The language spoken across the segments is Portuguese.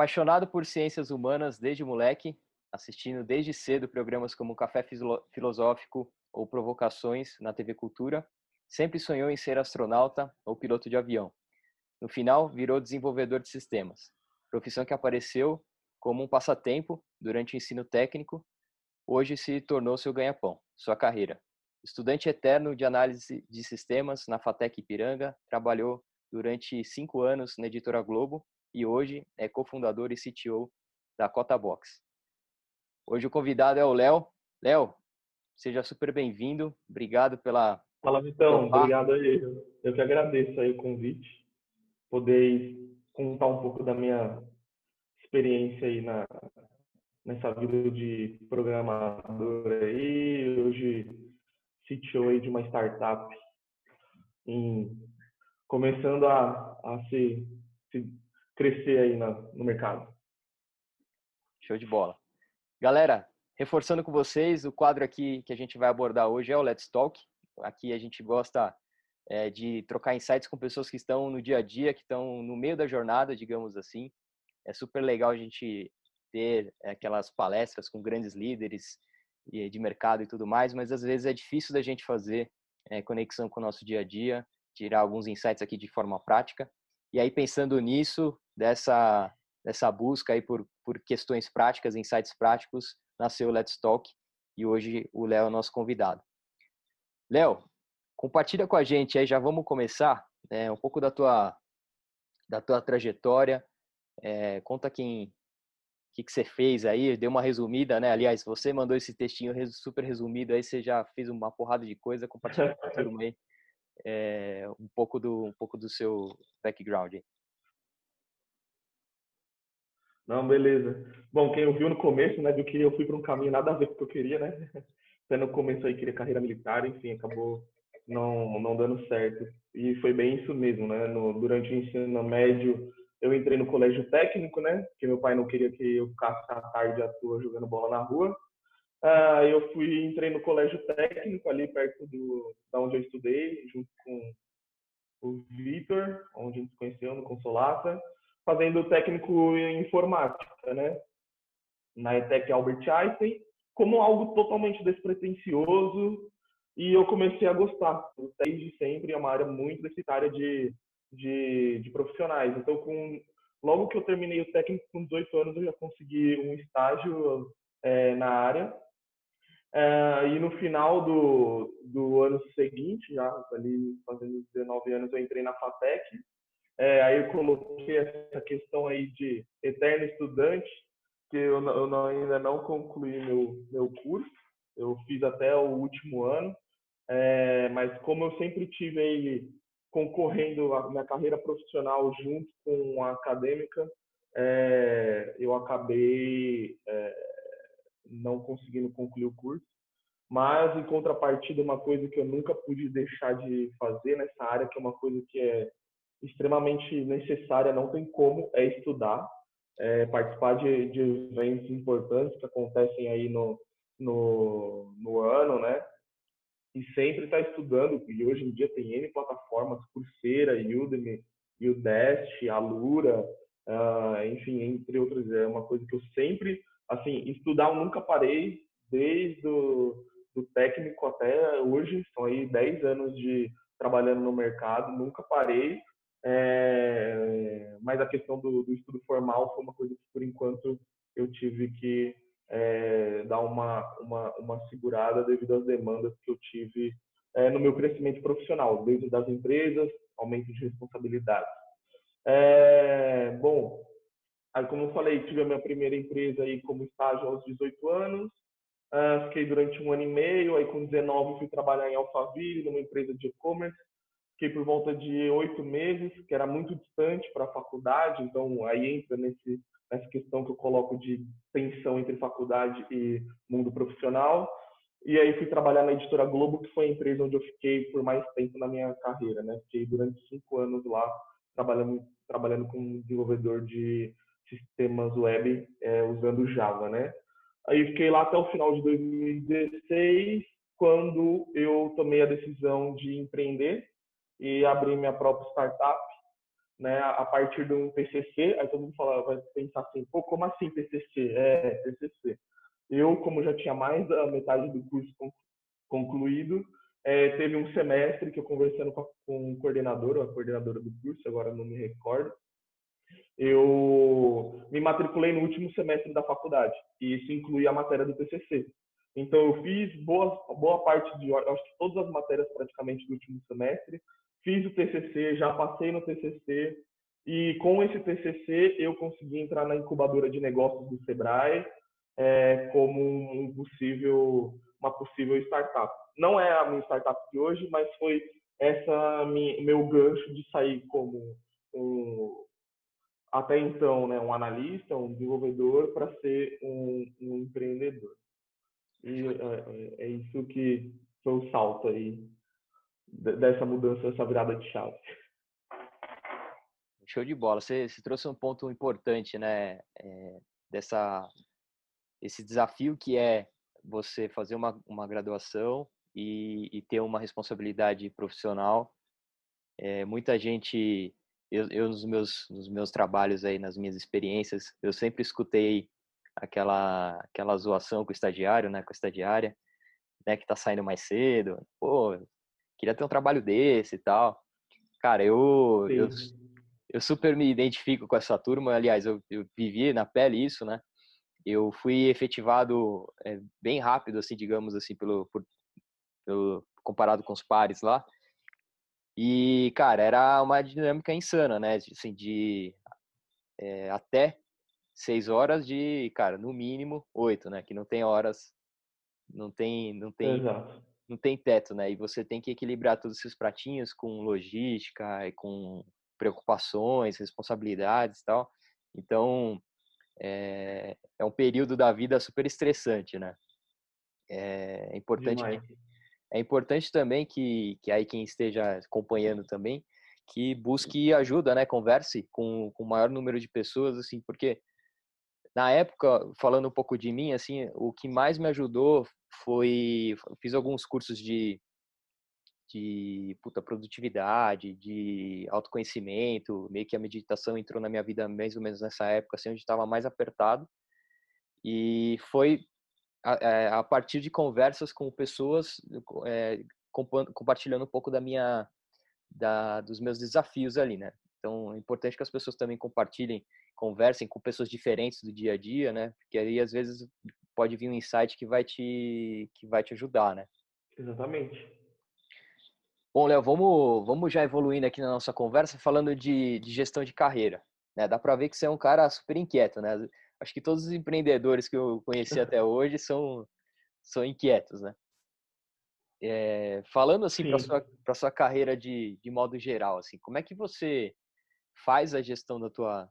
Apaixonado por ciências humanas desde moleque, assistindo desde cedo programas como Café Filosófico ou Provocações na TV Cultura, sempre sonhou em ser astronauta ou piloto de avião. No final, virou desenvolvedor de sistemas, profissão que apareceu como um passatempo durante o ensino técnico, hoje se tornou seu ganha-pão, sua carreira. Estudante eterno de análise de sistemas na FATEC Ipiranga, trabalhou durante cinco anos na editora Globo e hoje é cofundador e CTO da Cota Box. Hoje o convidado é o Léo. Léo, seja super bem-vindo. Obrigado pela. Fala, Vitão. Obrigado aí. Eu que agradeço aí o convite. Poder contar um pouco da minha experiência aí na, nessa vida de programador aí. Hoje, CTO aí de uma startup. Em, começando a, a se, se crescer aí na, no mercado. Show de bola. Galera, reforçando com vocês, o quadro aqui que a gente vai abordar hoje é o Let's Talk. Aqui a gente gosta é, de trocar insights com pessoas que estão no dia a dia, que estão no meio da jornada, digamos assim. É super legal a gente ter aquelas palestras com grandes líderes de mercado e tudo mais, mas às vezes é difícil da gente fazer é, conexão com o nosso dia a dia, tirar alguns insights aqui de forma prática. E aí, pensando nisso, dessa, dessa busca aí por, por questões práticas, insights práticos, nasceu o Let's Talk e hoje o Léo é nosso convidado. Léo, compartilha com a gente aí, já vamos começar, né, um pouco da tua, da tua trajetória, é, conta quem, o que, que você fez aí, deu uma resumida, né? Aliás, você mandou esse textinho super resumido, aí você já fez uma porrada de coisa, compartilha com a turma aí é, um pouco do um pouco do seu background. Não, beleza. Bom, quem ouviu no começo, né, viu que eu fui para um caminho nada a ver com o que eu queria, né? Até no começo aí queria carreira militar, enfim, acabou não não dando certo. E foi bem isso mesmo, né? No, durante o ensino médio, eu entrei no colégio técnico, né? Porque meu pai não queria que eu ficasse à tarde à toa jogando bola na rua. Ah, eu fui entrei no colégio técnico ali perto do da onde eu estudei, junto com o Vitor, onde a gente se conheceu no Consolata fazendo técnico em informática, né? Na ETEC Albert Einstein, como algo totalmente despretensioso e eu comecei a gostar. Desde sempre é uma área muito deficitária de, de, de profissionais. Então, com, logo que eu terminei o técnico com 18 anos, eu já consegui um estágio é, na área. É, e no final do, do ano seguinte, já ali fazendo 19 anos, eu entrei na FATEC, é, aí eu coloquei essa questão aí de eterno estudante, que eu, eu não, ainda não concluí meu, meu curso, eu fiz até o último ano, é, mas como eu sempre tive aí concorrendo a minha carreira profissional junto com a acadêmica, é, eu acabei é, não conseguindo concluir o curso. Mas, em contrapartida, uma coisa que eu nunca pude deixar de fazer nessa área, que é uma coisa que é extremamente necessária, não tem como, é estudar, é, participar de, de, eventos importantes que acontecem aí no, no, no ano, né? E sempre estar tá estudando, e hoje em dia tem N plataformas, Coursera, Udemy, Udest, Alura, uh, enfim, entre outras, é uma coisa que eu sempre, assim, estudar eu nunca parei, desde o do técnico até hoje, são aí 10 anos de trabalhando no mercado, nunca parei, é, mas a questão do, do, estudo formal foi uma coisa que, por enquanto, eu tive que é, dar uma, uma, uma segurada devido às demandas que eu tive é, no meu crescimento profissional, desde das empresas, aumento de responsabilidade. É, bom, aí, como eu falei, tive a minha primeira empresa aí como estágio aos 18 anos, Uh, fiquei durante um ano e meio, aí com 19 fui trabalhar em Alphaville, numa empresa de e-commerce, Fiquei por volta de oito meses, que era muito distante para a faculdade, então aí entra nesse, nessa questão que eu coloco de tensão entre faculdade e mundo profissional. E aí fui trabalhar na editora Globo, que foi a empresa onde eu fiquei por mais tempo na minha carreira, né? Fiquei durante cinco anos lá trabalhando trabalhando como desenvolvedor de sistemas web é, usando Java, né? Aí fiquei lá até o final de 2016, quando eu tomei a decisão de empreender e abri minha própria startup. né, a partir de um TCC, aí todo mundo fala, vai pensar assim, pô, como assim TCC? É, TCC. Eu, como já tinha mais da metade do curso concluído, é, teve um semestre que eu conversando com, a, com o coordenador, a coordenadora do curso, agora não me recordo, eu me matriculei no último semestre da faculdade, e isso inclui a matéria do TCC. Então, eu fiz boa, boa parte de, acho que todas as matérias praticamente do último semestre, fiz o TCC, já passei no TCC, e com esse TCC eu consegui entrar na incubadora de negócios do Sebrae é, como um possível, uma possível startup. Não é a minha startup de hoje, mas foi essa minha, meu gancho de sair como um, até então, né, um analista, um desenvolvedor, para ser um, um, empreendedor. E é, é, é isso que foi o salto aí dessa mudança, dessa virada de chave. Show de bola. Você, você trouxe um ponto importante, né? É, dessa esse desafio que é você fazer uma, uma graduação e, e ter uma responsabilidade profissional. É, muita gente, eu, eu nos meus nos meus trabalhos aí, nas minhas experiências, eu sempre escutei aquela aquela zoação com o estagiário, né? Com a estagiária, né? Que tá saindo mais cedo. Pô, queria ter um trabalho desse e tal. Cara, eu, eu, eu, super me identifico com essa turma. Aliás, eu, eu vivi na pele isso, né? Eu fui efetivado é, bem rápido, assim, digamos assim, pelo, por, pelo comparado com os pares lá. E, cara, era uma dinâmica insana, né? Assim, de é, até seis horas de, cara, no mínimo oito, né? Que não tem horas, não tem, não tem Exato não tem teto, né? E você tem que equilibrar todos esses pratinhos com logística e com preocupações, responsabilidades e tal. Então, é, é um período da vida super estressante, né? É, importante é importante também que, que aí quem esteja acompanhando também que busque ajuda, né? Converse com, com o maior número de pessoas, assim, porque na época, falando um pouco de mim, assim, o que mais me ajudou foi fiz alguns cursos de de puta produtividade, de autoconhecimento, meio que a meditação entrou na minha vida mais ou menos nessa época, assim, onde estava mais apertado. E foi a, é, a, partir de conversas com pessoas é, compartilhando um pouco da minha da, dos meus desafios ali, né? Então, é importante que as pessoas também compartilhem, conversem com pessoas diferentes do dia a dia, né? Porque aí às vezes pode vir um insight que vai te que vai te ajudar, né? Exatamente. Bom, Léo, vamos vamos já evoluindo aqui na nossa conversa falando de, de gestão de carreira, né? Dá para ver que você é um cara super inquieto, né? Acho que todos os empreendedores que eu conheci até hoje são são inquietos, né? É, falando assim para sua para sua carreira de, de modo geral, assim, como é que você faz a gestão da tua,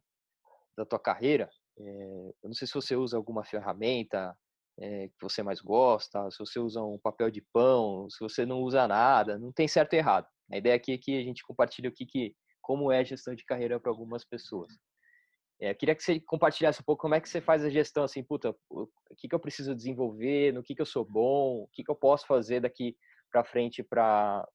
da tua carreira, eu não sei se você usa alguma ferramenta é, que você mais gosta, se você usa um papel de pão, se você não usa nada, não tem certo e errado. A ideia aqui é que a gente compartilhe o que, que como é a gestão de carreira para algumas pessoas. É, queria que você compartilhasse um pouco como é que você faz a gestão, assim, puta, o que, que eu preciso desenvolver, no que, que eu sou bom, o que, que eu posso fazer daqui para frente para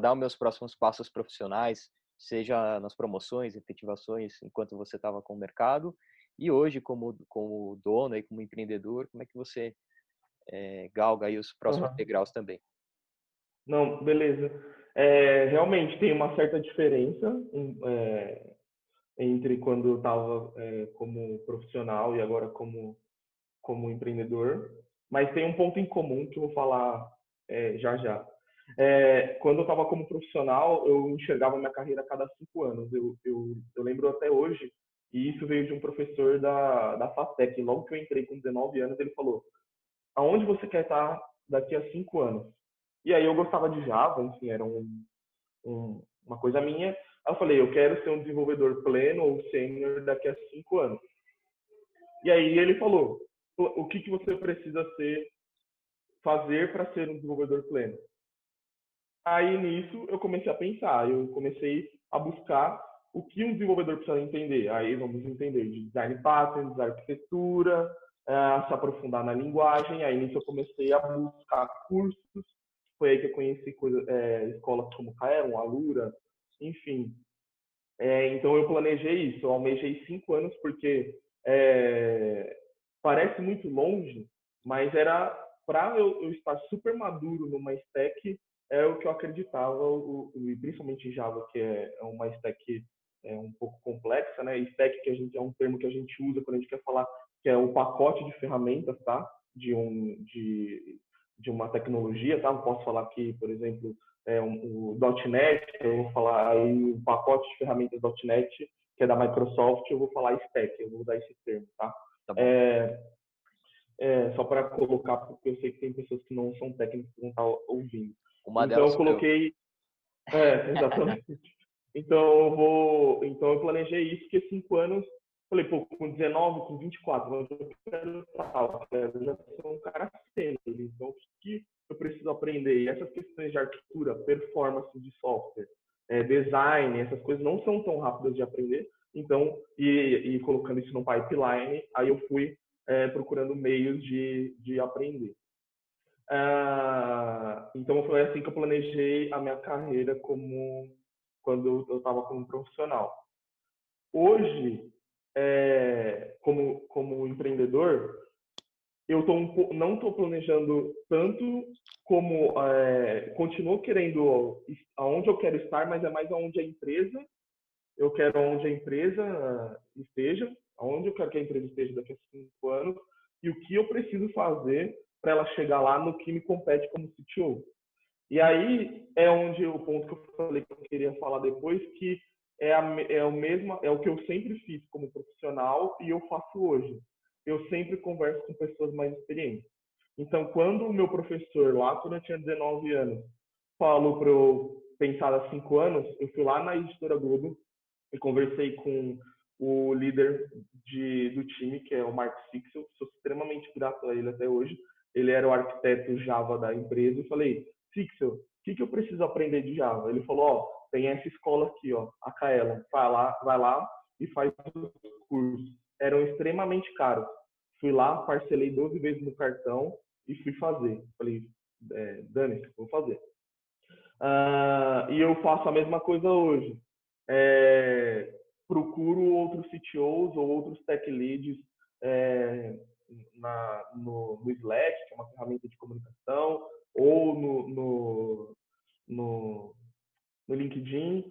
dar os meus próximos passos profissionais, seja nas promoções, efetivações, enquanto você estava com o mercado, e hoje como, como dono e como empreendedor, como é que você é, galga aí os próximos uhum. degraus também? Não, beleza. É, realmente tem uma certa diferença é, entre quando eu estava é, como profissional e agora como, como empreendedor, mas tem um ponto em comum que eu vou falar é, já já. É, quando eu estava como profissional, eu enxergava minha carreira a cada cinco anos. Eu, eu, eu lembro até hoje, e isso veio de um professor da, da FATEC. Logo que eu entrei com 19 anos, ele falou: Aonde você quer estar daqui a cinco anos? E aí eu gostava de Java, enfim, era um, um, uma coisa minha. Aí eu falei: Eu quero ser um desenvolvedor pleno ou sênior daqui a cinco anos. E aí ele falou: O que, que você precisa ser, fazer para ser um desenvolvedor pleno? Aí nisso eu comecei a pensar, eu comecei a buscar o que um desenvolvedor precisa entender. Aí vamos entender de design pattern, de arquitetura, é, se aprofundar na linguagem. Aí nisso eu comecei a buscar cursos. Foi aí que eu conheci é, escolas como Kaelon, Alura, enfim. É, então eu planejei isso, eu almejei cinco anos porque é, parece muito longe, mas era para eu, eu, estar super maduro numa stack é o que eu acreditava, o, o, principalmente em Java, que é, é uma stack é um pouco complexa, né? Stack que a gente é um termo que a gente usa quando a gente quer falar que é o pacote de ferramentas, tá? De um de, de uma tecnologia, tá? Eu posso falar aqui, por exemplo, é um, o .NET, eu vou falar aí o pacote de ferramentas .NET que é da Microsoft, eu vou falar stack, eu vou usar esse termo, tá? tá é, é, só para colocar, porque eu sei que tem pessoas que não são técnicos que não estão tá ouvindo. Uma então eu coloquei. É, exatamente. Então eu vou. Então eu planejei isso, que cinco anos. Falei, pô, com 19, com 24, eu quero tal, eu já sou um cara sênior, então o que eu preciso aprender? E essas questões de arquitetura, performance de software, é, design, essas coisas não são tão rápidas de aprender. Então, e, e colocando isso no pipeline, aí eu fui é, procurando meios de, de aprender. Uh, então foi assim que eu planejei a minha carreira como quando eu estava como profissional. Hoje, é, como como empreendedor, eu tô um, não estou planejando tanto como é, continuo querendo aonde eu quero estar, mas é mais aonde a empresa eu quero aonde a empresa esteja, aonde eu quero que a empresa esteja daqui a cinco anos e o que eu preciso fazer para ela chegar lá no que me compete como CTO. E aí é onde o ponto que eu falei que eu queria falar depois, que é, a, é o mesmo, é o que eu sempre fiz como profissional e eu faço hoje. Eu sempre converso com pessoas mais experientes. Então, quando o meu professor, lá quando eu tinha 19 anos, falou para eu pensar há cinco anos, eu fui lá na editora Globo e conversei com o líder de, do time, que é o Mark Sixel. Sou extremamente grato a ele até hoje ele era o arquiteto Java da empresa, e falei, Pixel, o que, que eu preciso aprender de Java? Ele falou, ó, tem essa escola aqui, ó, a Kaela, vai lá, vai lá e faz os cursos. Eram extremamente caros. Fui lá, parcelei 12 vezes no cartão e fui fazer. Falei, é, dane vou fazer. Uh, e eu faço a mesma coisa hoje. É, procuro outros CTOs ou outros tech leads é, na, no, no, Slack, que é uma ferramenta de comunicação, ou no, no, no, no LinkedIn.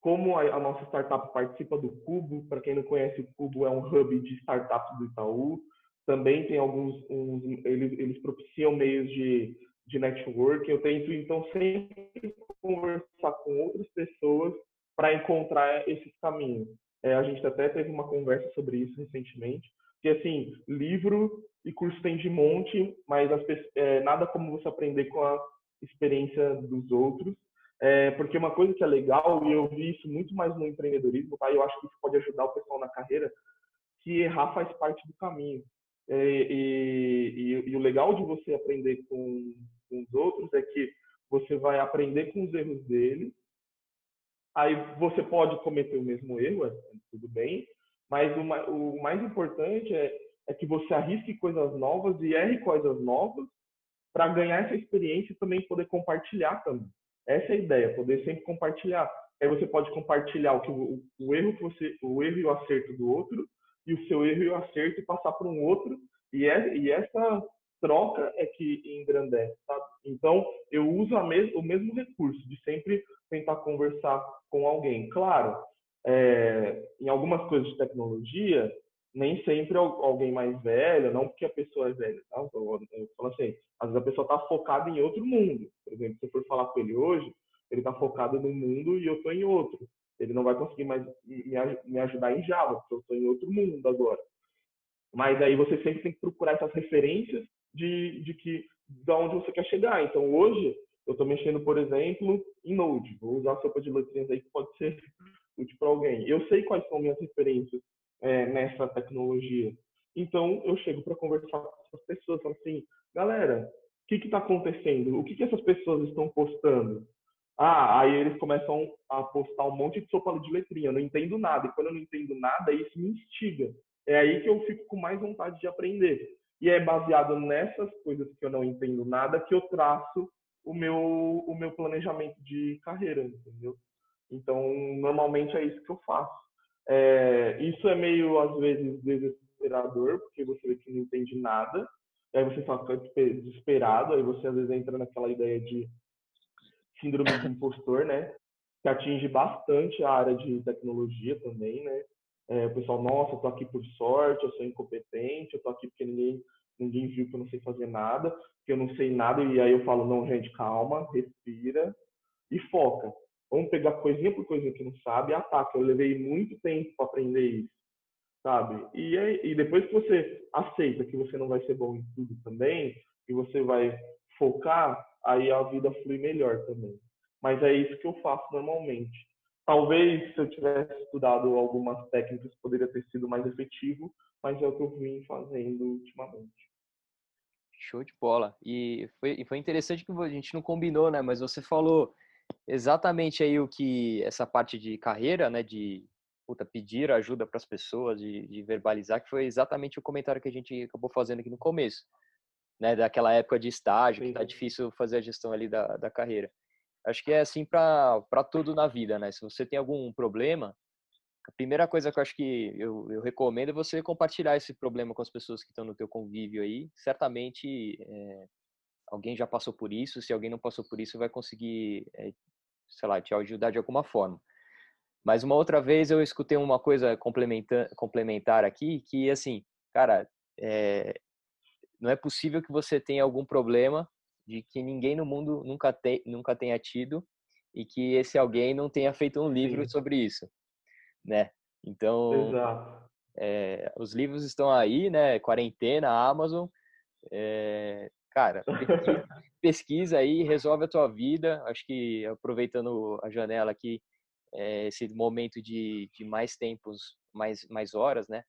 Como a, a, nossa startup participa do Cubo, para quem não conhece, o Cubo é um hub de startups do Itaú. Também tem alguns, uns, eles, eles propiciam meios de, de networking. Eu tento, então, sempre conversar com outras pessoas para encontrar esses caminhos. É, a gente até teve uma conversa sobre isso recentemente, porque, assim, livro e curso tem de monte, mas as, é, nada como você aprender com a experiência dos outros. É, porque uma coisa que é legal, e eu vi isso muito mais no empreendedorismo, tá? eu acho que isso pode ajudar o pessoal na carreira, que errar faz parte do caminho. É, e, e, e, o legal de você aprender com, com os outros é que você vai aprender com os erros deles, aí você pode cometer o mesmo erro, é, tudo bem, mas o, o mais importante é, é que você arrisque coisas novas e erre coisas novas para ganhar essa experiência e também poder compartilhar também. Essa é a ideia, poder sempre compartilhar. Aí você pode compartilhar o, que, o, o erro que você, o erro e o acerto do outro e o seu erro e o acerto e passar para um outro e, é, e essa troca é que engrandece, sabe? Então eu uso mes o mesmo recurso de sempre tentar conversar com alguém. Claro, é, em algumas coisas de tecnologia, nem sempre alguém mais velho, não porque a pessoa é velha, tá? Eu, falo assim, às vezes a pessoa está focada em outro mundo. Por exemplo, se eu for falar com ele hoje, ele está focado num mundo e eu estou em outro. Ele não vai conseguir mais me ajudar em Java, porque eu estou em outro mundo agora. Mas aí você sempre tem que procurar essas referências de, de que de onde você quer chegar. Então hoje eu estou mexendo, por exemplo, em Node. Vou usar a sopa de letrinhas aí que pode ser útil para alguém. Eu sei quais são minhas referências é, nessa tecnologia. Então, eu chego para conversar com essas pessoas, falo assim, galera, o que está acontecendo? O que, que essas pessoas estão postando? Ah, aí eles começam a postar um monte de sopa de letrinha, eu não entendo nada. E quando eu não entendo nada, isso me instiga. É aí que eu fico com mais vontade de aprender. E é baseado nessas coisas que eu não entendo nada que eu traço o meu, o meu planejamento de carreira, entendeu? Então, normalmente é isso que eu faço. É, isso é meio, às vezes, desesperador, porque você vê que não entende nada, aí você fica desesperado, aí você às vezes entra naquela ideia de síndrome do impostor, né? Que atinge bastante a área de tecnologia também, né? É, o pessoal, nossa, eu tô aqui por sorte, eu sou incompetente, eu tô aqui porque ninguém, ninguém viu que eu não sei fazer nada, que eu não sei nada, e aí eu falo, não, gente, calma, respira e foca. Vamos pegar coisinha por coisinha que não sabe e ataca. Eu levei muito tempo para aprender isso, sabe? E, e depois que você aceita que você não vai ser bom em tudo também, e você vai focar, aí a vida flui melhor também. Mas é isso que eu faço normalmente. Talvez se eu tivesse estudado algumas técnicas poderia ter sido mais efetivo, mas é o que eu vim fazendo ultimamente. Show de bola. E foi, foi interessante que a gente não combinou, né? Mas você falou exatamente aí o que essa parte de carreira, né? De puta, pedir ajuda para as pessoas, de, de, verbalizar, que foi exatamente o comentário que a gente acabou fazendo aqui no começo, né? Daquela época de estágio, que tá difícil fazer a gestão ali da, da carreira. Acho que é assim para tudo na vida, né? Se você tem algum problema, a primeira coisa que eu acho que eu, eu recomendo é você compartilhar esse problema com as pessoas que estão no teu convívio aí. Certamente é, alguém já passou por isso. Se alguém não passou por isso, vai conseguir, é, sei lá, te ajudar de alguma forma. Mas uma outra vez eu escutei uma coisa complementar, complementar aqui, que assim, cara, é, não é possível que você tenha algum problema de que ninguém no mundo nunca, te, nunca tenha tido e que esse alguém não tenha feito um livro Sim. sobre isso, né? Então, é, os livros estão aí, né? Quarentena, Amazon, é, cara, pesquisa, aí, resolve a tua vida. Acho que aproveitando a janela aqui, é, esse momento de, de mais tempos, mais, mais horas, né?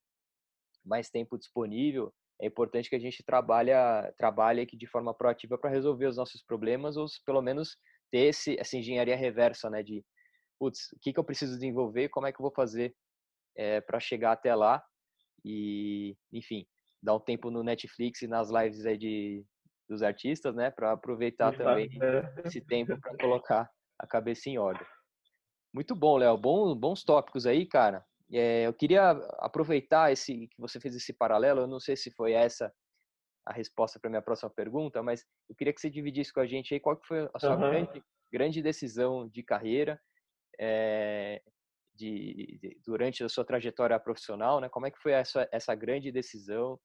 Mais tempo disponível é importante que a gente trabalhe, trabalhe aqui de forma proativa para resolver os nossos problemas ou pelo menos ter esse, essa engenharia reversa, né? De, putz, o que, que eu preciso desenvolver, como é que eu vou fazer é, eh, para chegar até lá e, enfim, dar um tempo no Netflix e nas lives aí de, dos artistas, né? Para aproveitar também é. esse tempo para colocar a cabeça em ordem. Muito bom, Léo. Bom, bons tópicos aí, cara. É, eu queria aproveitar esse que você fez esse paralelo. Eu não sei se foi essa a resposta para minha próxima pergunta, mas eu queria que você dividisse com a gente aí qual que foi a sua uhum. grande, grande, decisão de carreira é, de, de, durante a sua trajetória profissional, né? Como é que foi essa, essa grande decisão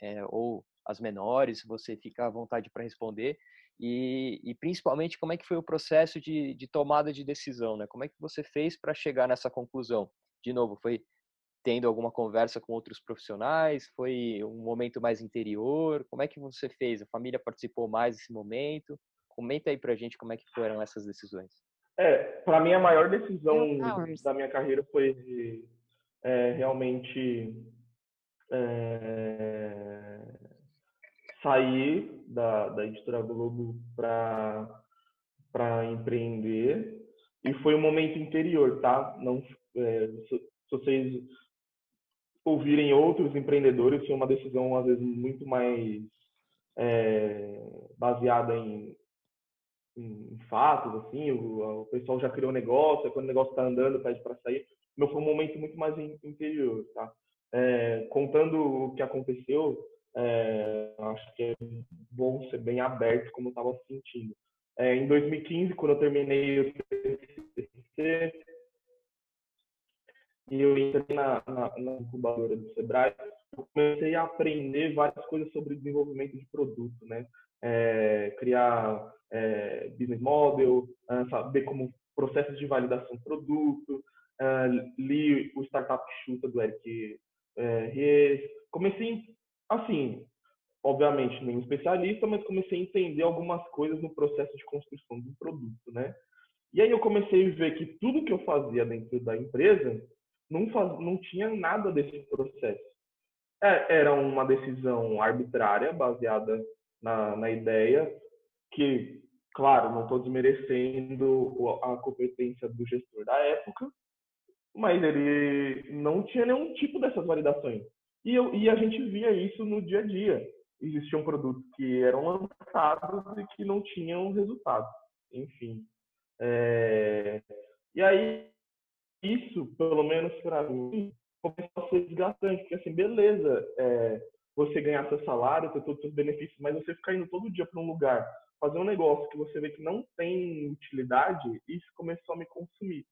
é, ou as menores? Você fica à vontade para responder e, e, principalmente como é que foi o processo de, de tomada de decisão, né? Como é que você fez para chegar nessa conclusão? de novo, foi tendo alguma conversa com outros profissionais? Foi um momento mais interior? Como é que você fez? A família participou mais desse momento? Comenta aí pra gente como é que foram essas decisões. É, para mim a maior decisão da minha carreira foi é, realmente é, sair da, da editora Globo para empreender e foi um momento interior, tá? Não é, se, se, vocês ouvirem outros empreendedores, foi uma decisão às vezes muito mais é, baseada em, em, fatos, assim, o, o, pessoal já criou um negócio, quando o negócio está andando, pede para sair. Meu foi um momento muito mais interior, tá? É, contando o que aconteceu, é, acho que é bom ser bem aberto como eu estava sentindo. É, em 2015, quando eu terminei o TCC, e eu entrei na, na, na, incubadora do Sebrae, eu comecei a aprender várias coisas sobre desenvolvimento de produto, né? É, criar é, business model, é, saber como processos de validação de produto, é, li o Startup Chuta do Eric é, Ries. Comecei, assim, obviamente, nem especialista, mas comecei a entender algumas coisas no processo de construção do produto, né? E aí eu comecei a ver que tudo que eu fazia dentro da empresa não, faz, não tinha nada desse processo. É, era uma decisão arbitrária, baseada na, na ideia, que, claro, não estou desmerecendo a competência do gestor da época, mas ele não tinha nenhum tipo dessas validações. E, eu, e a gente via isso no dia a dia. Existiam produtos que eram lançados e que não tinham resultado. Enfim. É... E aí, isso, pelo menos para mim, começou a ser desgastante, porque assim, beleza, é, você ganhar seu salário, ter todos os benefícios, mas você ficar indo todo dia para um lugar, fazer um negócio que você vê que não tem utilidade, isso começou a me consumir.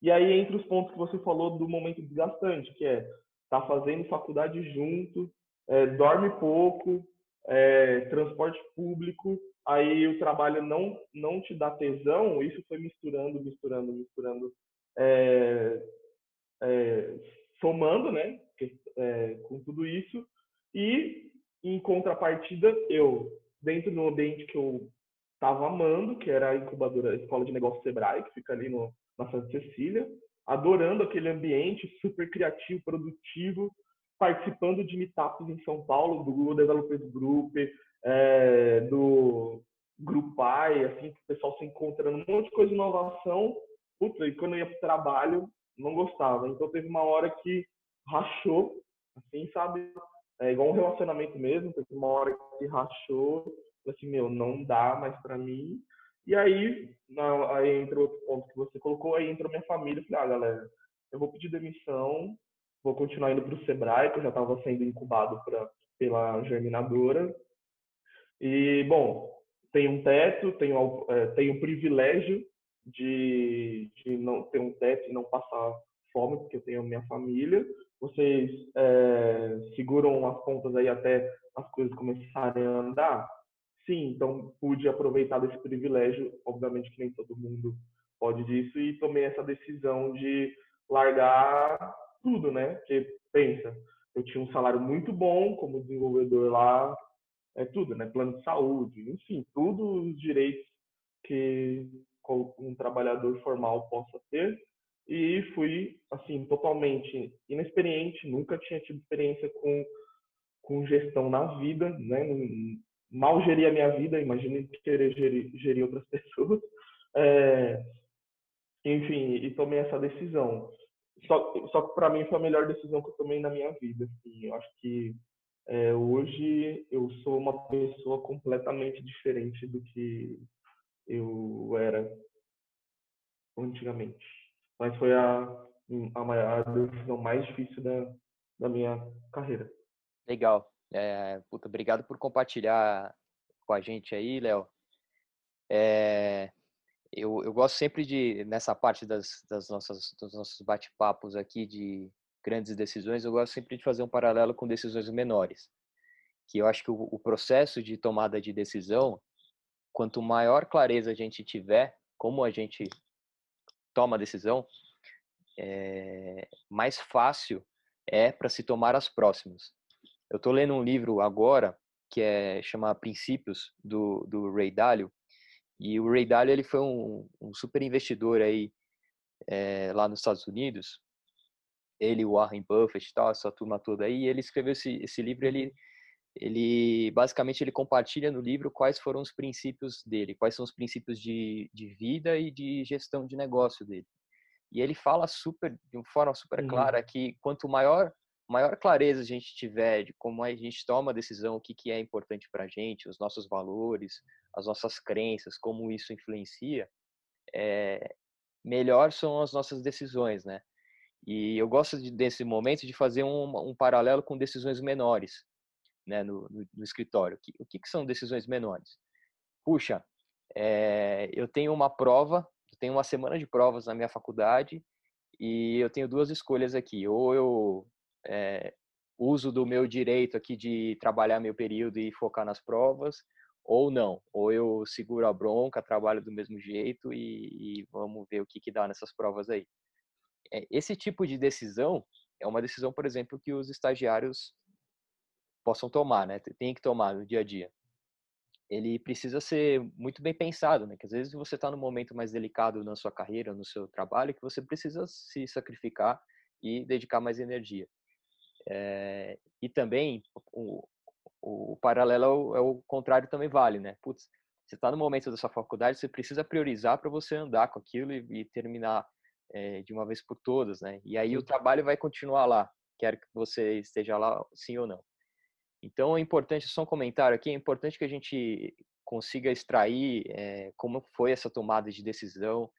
E aí, entre os pontos que você falou do momento desgastante, que é tá fazendo faculdade junto, é, dorme pouco, é, transporte público, aí o trabalho não não te dá tesão, isso foi misturando, misturando, misturando, é, é, somando, né, é, com tudo isso, e em contrapartida, eu, dentro do ambiente que eu estava amando, que era a incubadora, a escola de negócios Sebrae, que fica ali no, na Santa Cecília, adorando aquele ambiente super criativo, produtivo, participando de meetups em São Paulo, do Google Developers Group, é, do Grupai, assim, o pessoal se encontrando, um monte de coisa de inovação. Putz, e quando eu ia o trabalho, não gostava. Então teve uma hora que rachou, assim, sabe? É igual um relacionamento mesmo, teve uma hora que rachou, assim, meu, não dá mais para mim. E aí, na, aí entra outro ponto que você colocou, aí entra minha família, falei, ah, galera, eu vou pedir demissão, vou continuar indo para o Sebrae, que eu já estava sendo incubado pra, pela germinadora. E, bom, tenho um teto, tenho, é, tenho o privilégio de, de não ter um teto e não passar fome, porque eu tenho minha família. Vocês é, seguram as pontas aí até as coisas começarem a andar? Sim, então pude aproveitar desse privilégio, obviamente que nem todo mundo pode disso, e tomei essa decisão de largar tudo, né? Porque, pensa, eu tinha um salário muito bom como desenvolvedor lá, é tudo, né? Plano de saúde, enfim, todos os direitos que um trabalhador formal possa ter. E fui, assim, totalmente inexperiente, nunca tinha tido experiência com, com gestão na vida, né? Mal gerir a minha vida, imagine querer gerir, gerir outras pessoas. É, enfim, e tomei essa decisão. Só, só que para mim foi a melhor decisão que eu tomei na minha vida. Assim. Eu acho que é, hoje eu sou uma pessoa completamente diferente do que eu era antigamente. Mas foi a, a, maior, decisão mais difícil da, da minha carreira. Legal. É, puta, obrigado por compartilhar com a gente aí, Léo. É, eu, eu gosto sempre de, nessa parte das, das nossas, dos nossos bate-papos aqui de grandes decisões, eu gosto sempre de fazer um paralelo com decisões menores. Que eu acho que o, o processo de tomada de decisão, quanto maior clareza a gente tiver, como a gente toma a decisão, é, mais fácil é para se tomar as próximas. Eu estou lendo um livro agora que é chama Princípios do, do Ray Dalio e o Ray Dalio ele foi um, um super investidor aí é, lá nos Estados Unidos. Ele, o Warren Buffett, tal, essa turma toda aí. E ele escreveu esse, esse livro. Ele ele basicamente ele compartilha no livro quais foram os princípios dele, quais são os princípios de, de vida e de gestão de negócio dele. E ele fala super de uma forma super uhum. clara que quanto maior maior clareza a gente tiver de como a gente toma a decisão, o que, que é importante para a gente, os nossos valores, as nossas crenças, como isso influencia, é, melhor são as nossas decisões, né? E eu gosto de, desse momento de fazer um, um, paralelo com decisões menores, né, no, no, no escritório. O que, o que, que, são decisões menores? Puxa, é, eu tenho uma prova, eu tenho uma semana de provas na minha faculdade e eu tenho duas escolhas aqui. Ou eu é, uso do meu direito aqui de trabalhar meu período e focar nas provas, ou não. Ou eu seguro a bronca, trabalho do mesmo jeito e, e vamos ver o que, que dá nessas provas aí. É, esse tipo de decisão é uma decisão, por exemplo, que os estagiários possam tomar, né? Tem que tomar no dia a dia. Ele precisa ser muito bem pensado, né? Que às vezes você está num momento mais delicado na sua carreira, no seu trabalho, que você precisa se sacrificar e dedicar mais energia. É, e também o, o, paralelo é o, é o, contrário também vale, né? Putz, você está no momento da sua faculdade, você precisa priorizar para você andar com aquilo e, e terminar é, de uma vez por todas, né? E aí o trabalho vai continuar lá, quer que você esteja lá, sim ou não. Então é importante, só um comentário aqui, é importante que a gente consiga extrair é, como foi essa tomada de decisão,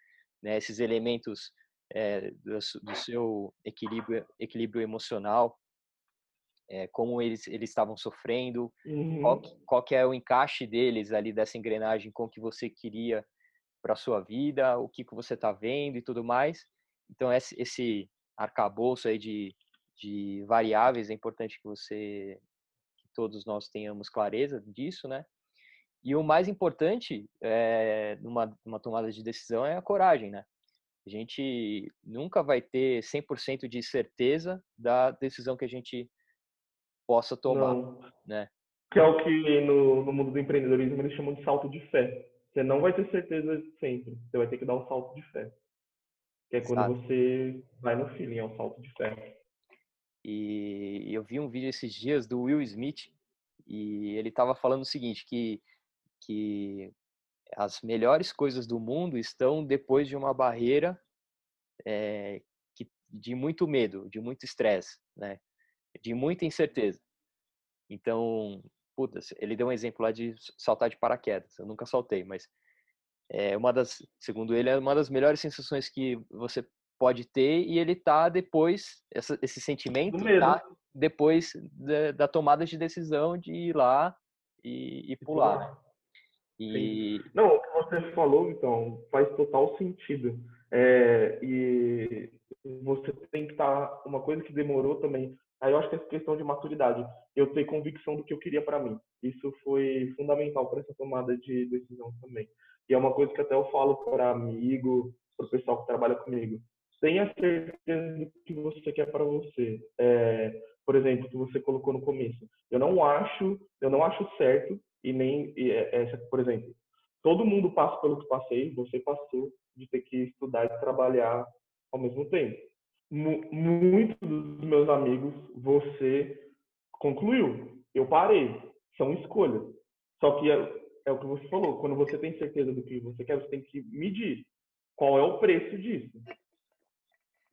né, esses elementos é, do, do, seu equilíbrio, equilíbrio emocional, é, como eles, eles estavam sofrendo, uhum. qual, qual que é o encaixe deles ali dessa engrenagem com o que você queria para sua vida, o que, que você está vendo e tudo mais. Então, esse, esse arcabouço aí de, de variáveis é importante que você, que todos nós tenhamos clareza disso, né? E o mais importante é, numa, numa tomada de decisão é a coragem, né? A gente nunca vai ter 100% de certeza da decisão que a gente possa tomar, não. né? Que é o que no, no mundo do empreendedorismo eles chamam de salto de fé. Você não vai ter certeza sempre. Você vai ter que dar um salto de fé. Que é quando Exato. você vai no feeling, é um salto de fé. E eu vi um vídeo esses dias do Will Smith e ele estava falando o seguinte, que, que as melhores coisas do mundo estão depois de uma barreira é, que, de muito medo, de muito estresse, né? De muita incerteza. Então, puta, ele deu um exemplo lá de saltar de paraquedas. Eu nunca saltei, mas é uma das, segundo ele, é uma das melhores sensações que você pode ter e ele tá depois essa, esse sentimento tá depois da, da, tomada de decisão de ir lá e, e pular. Né? E não, o que você falou então faz total sentido. É, e você tem que estar tá, uma coisa que demorou também Aí eu acho que essa questão de maturidade, eu ter convicção do que eu queria para mim, isso foi fundamental para essa tomada de decisão também. E é uma coisa que até eu falo para amigo, para o pessoal que trabalha comigo. Tenha certeza do que você quer para você. É, por exemplo, que você colocou no começo. Eu não acho, eu não acho certo e nem, é, por exemplo, todo mundo passa pelo que passei, você passou de ter que estudar e trabalhar ao mesmo tempo muitos dos meus amigos você concluiu. Eu parei. São escolhas. Só que é, é, o que você falou. Quando você tem certeza do que você quer, você tem que medir qual é o preço disso.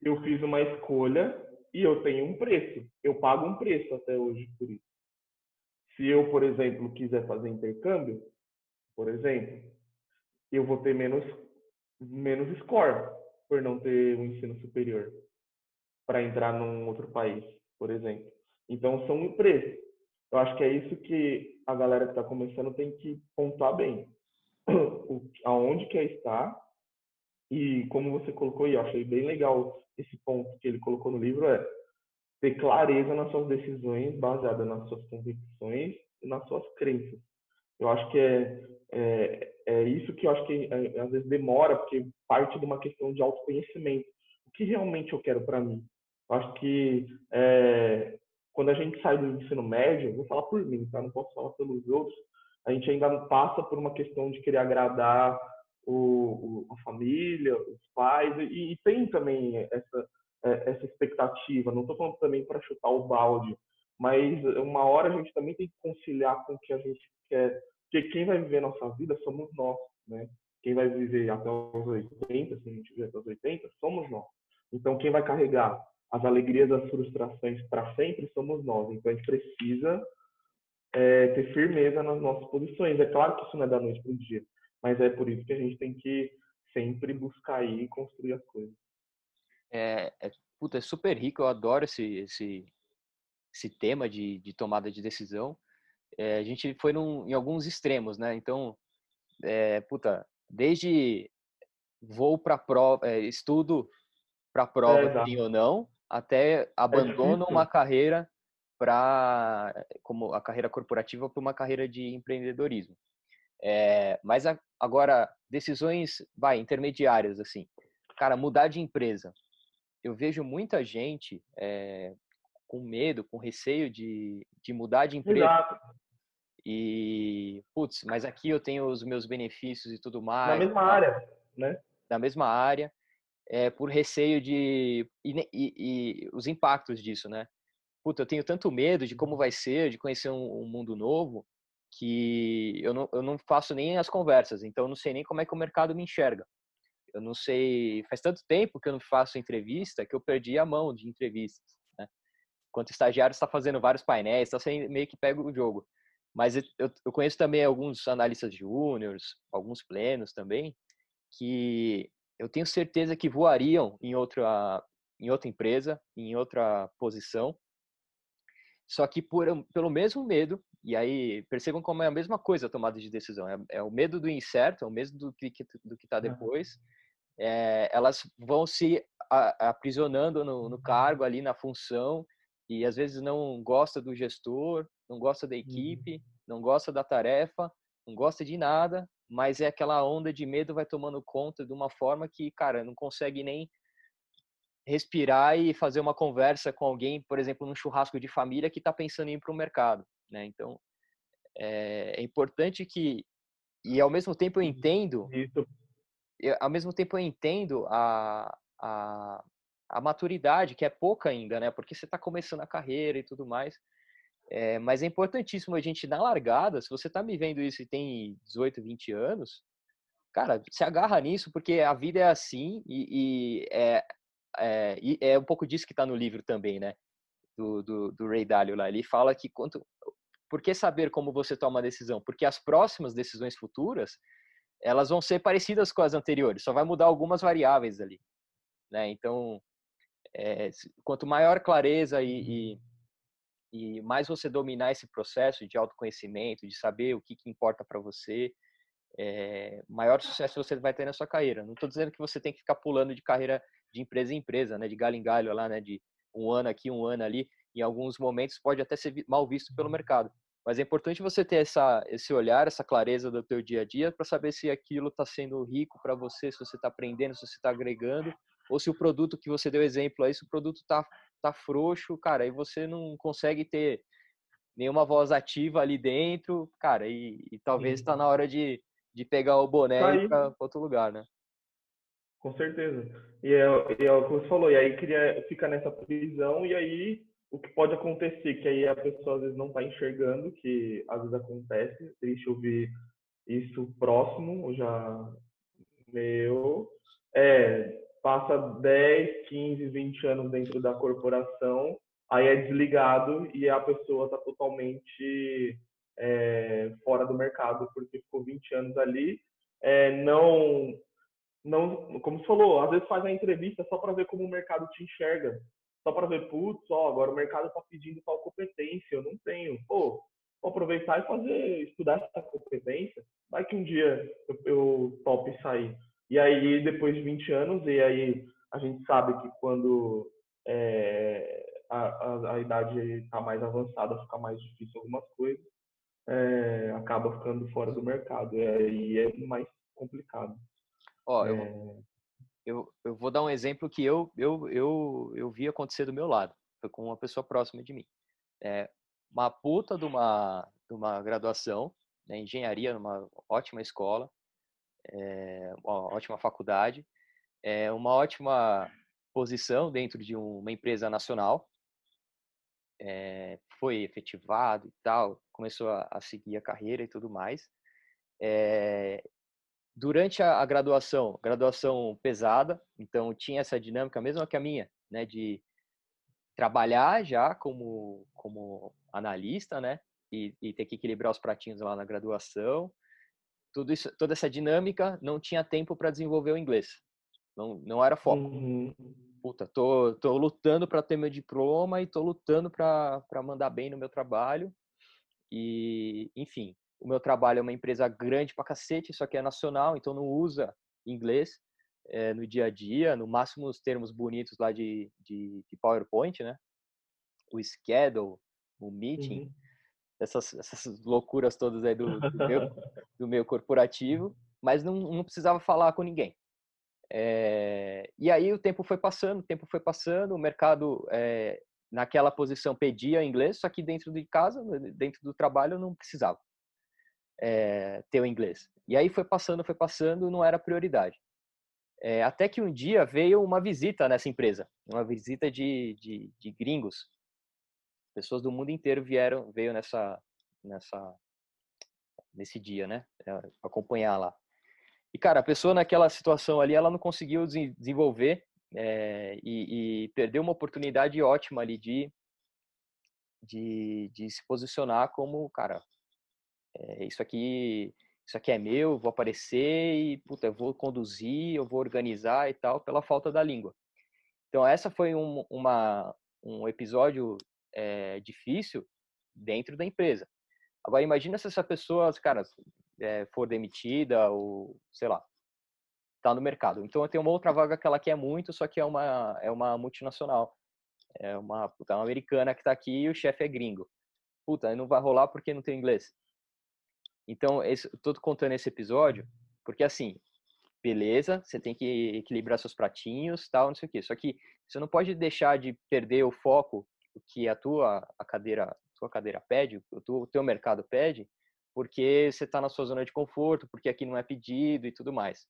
Eu fiz uma escolha e eu tenho um preço. Eu pago um preço até hoje por isso. Se eu, por exemplo, quiser fazer intercâmbio, por exemplo, eu vou ter menos menos score por não ter um ensino superior para entrar num outro país, por exemplo. Então, são empresas. Eu acho que é isso que a galera que está começando tem que pontuar bem. O, aonde quer estar e como você colocou, e eu achei bem legal esse ponto que ele colocou no livro, é ter clareza nas suas decisões baseada nas suas convicções e nas suas crenças. Eu acho que é, é, é isso que eu acho que é, às vezes demora, porque parte de uma questão de autoconhecimento. O que realmente eu quero para mim? Eu acho que é, quando a gente sai do ensino médio, vou falar por mim, tá? Não posso falar pelos outros. A gente ainda passa por uma questão de querer agradar o, o, a família, os pais, e, e tem também essa, é, essa expectativa. Não estou falando também para chutar o balde, mas uma hora a gente também tem que conciliar com o que a gente quer. Porque quem vai viver nossa vida somos nós, né? Quem vai viver até os 80, se a gente viver até os 80, somos nós. Então, quem vai carregar as alegrias das frustrações para sempre somos nós. Então a gente precisa é, ter firmeza nas nossas posições. É claro que isso não é da noite para o dia, mas é por isso que a gente tem que sempre buscar e construir as coisas. É, é, puta, é super rico, eu adoro esse, esse, esse tema de, de tomada de decisão. É, a gente foi num, em alguns extremos, né? Então, é, puta, desde vou para prova, é, estudo para prova, é, sim ou não, até é abandonam uma carreira para como a carreira corporativa para uma carreira de empreendedorismo. É, mas a, agora decisões, vai intermediárias assim, cara, mudar de empresa. Eu vejo muita gente é, com medo, com receio de, de mudar de empresa. Exato. E, putz, mas aqui eu tenho os meus benefícios e tudo mais. Na mesma área, né? Na mesma área é, por receio de. E, e, e, os impactos disso, né? Puta, eu tenho tanto medo de como vai ser, de conhecer um, um mundo novo, que eu não, eu não faço nem as conversas, então eu não sei nem como é que o mercado me enxerga. Eu não sei. Faz tanto tempo que eu não faço entrevista que eu perdi a mão de entrevistas. Né? Enquanto estagiário está fazendo vários painéis, está meio que pega o jogo. Mas eu, eu conheço também alguns analistas júniores, alguns plenos também, que eu tenho certeza que voariam em outra, em outra empresa, em outra posição. Só que por, pelo mesmo medo, e aí percebam como é a mesma coisa a tomada de decisão. É, é o medo do incerto, é o medo do que do que está depois. É, elas vão se aprisionando no, no, cargo ali na função e às vezes não gosta do gestor, não gosta da uhum. equipe, não gosta da tarefa, não gosta de nada, mas é aquela onda de medo vai tomando conta de uma forma que, cara, não consegue nem respirar e fazer uma conversa com alguém, por exemplo, num churrasco de família que está pensando em ir para o mercado, né? Então, é, é, importante que e ao mesmo tempo eu uhum. entendo, Isso. Eu, ao mesmo tempo eu entendo a, a, a maturidade que é pouca ainda, né? Porque você está começando a carreira e tudo mais. É, mas é importantíssimo a gente, na largada, se você está me vendo isso e tem 18, 20 anos, cara, se agarra nisso, porque a vida é assim e, e é, é, e é um pouco disso que está no livro também, né? Do, do, do Ray Dalio lá. Ele fala que quanto. Por que saber como você toma a decisão? Porque as próximas decisões futuras elas vão ser parecidas com as anteriores, só vai mudar algumas variáveis ali, né? Então, é, quanto maior clareza e, e e mais você dominar esse processo de autoconhecimento, de saber o que, que importa para você, é, maior sucesso você vai ter na sua carreira. Não estou dizendo que você tem que ficar pulando de carreira de empresa em empresa, né, de galho em galho lá, né, de um ano aqui, um ano ali. Em alguns momentos pode até ser mal visto pelo mercado. Mas é importante você ter essa, esse olhar, essa clareza do teu dia a dia para saber se aquilo está sendo rico para você, se você está aprendendo, se você está agregando, ou se o produto que você deu exemplo aí, se o produto está tá frouxo, cara, e você não consegue ter nenhuma voz ativa ali dentro, cara, e, e talvez está na hora de, de pegar o boné tá e ir para outro lugar, né? Com certeza. E é, e é o que você falou, e aí cria, fica nessa prisão, e aí o que pode acontecer, que aí a pessoa às vezes não está enxergando, que às vezes acontece, triste ouvir isso próximo, já meu, é passa 10, 15, 20 anos dentro da corporação, aí é desligado e a pessoa está totalmente é, fora do mercado porque ficou 20 anos ali, é, não, não, como você falou, às vezes faz a entrevista só para ver como o mercado te enxerga, só para ver, putz, ó, agora o mercado está pedindo tal competência, eu não tenho, pô, vou aproveitar e fazer, estudar essa competência, vai que um dia eu, eu topo sair. E aí, depois de 20 anos, e aí a gente sabe que quando é, a, a, a, idade está mais avançada, fica mais difícil algumas coisas, é, acaba ficando fora do mercado. E aí é mais complicado. Ó, é... eu, eu, eu vou dar um exemplo que eu, eu, eu, eu vi acontecer do meu lado. Foi com uma pessoa próxima de mim. É, uma puta de uma, de uma graduação, né, engenharia, numa ótima escola, é uma ótima faculdade, é uma ótima posição dentro de uma empresa nacional, é, foi efetivado e tal, começou a, a, seguir a carreira e tudo mais. É, durante a, a, graduação, graduação pesada, então tinha essa dinâmica mesma que a minha, né, de trabalhar já como como analista, né, e, e ter que equilibrar os pratinhos lá na graduação, tudo isso, toda essa dinâmica, não tinha tempo para desenvolver o inglês. Não, não era foco. Uhum. Puta, tô, tô lutando para ter meu diploma e tô lutando para mandar bem no meu trabalho. E, enfim, o meu trabalho é uma empresa grande pra cacete, só que é nacional, então não usa inglês é, no dia a dia, no máximo os termos bonitos lá de, de, de PowerPoint, né? O schedule, o meeting. Uhum essas, essas loucuras todas aí do, do, meu, do meu corporativo, mas não, não precisava falar com ninguém. É, e aí o tempo foi passando, o tempo foi passando, o mercado é, naquela posição pedia inglês, só que dentro de casa, dentro do trabalho, não precisava é, ter o inglês. E aí foi passando, foi passando, não era prioridade. Até que um dia veio uma visita nessa empresa, uma visita de, de, de gringos, pessoas do mundo inteiro vieram, veio nessa, nessa, nesse dia, né? É, acompanhar lá. E cara, a pessoa naquela situação ali, ela não conseguiu desenvolver é, e, e, perdeu uma oportunidade ótima ali de, de, de se posicionar como, cara, é, isso aqui, isso aqui é meu, vou aparecer e, puta, eu vou conduzir, eu vou organizar e tal, pela falta da língua. Então, essa foi um, uma, um episódio é, difícil dentro da empresa. Agora, imagina se essa pessoa, cara, é, for demitida ou, sei lá, tá no mercado. Então, eu tenho uma outra vaga que ela quer muito, só que é uma, é uma multinacional. É uma, puta, uma americana que está aqui e o chefe é gringo. Puta, não vai rolar porque não tem inglês. Então, estou contando esse episódio porque, assim, beleza, você tem que equilibrar seus pratinhos, tal, não sei o quê. Só que você não pode deixar de perder o foco que a tua a cadeira, a tua cadeira pede, o, teu, o teu mercado pede, porque você está na sua zona de conforto, porque aqui não é pedido e tudo mais.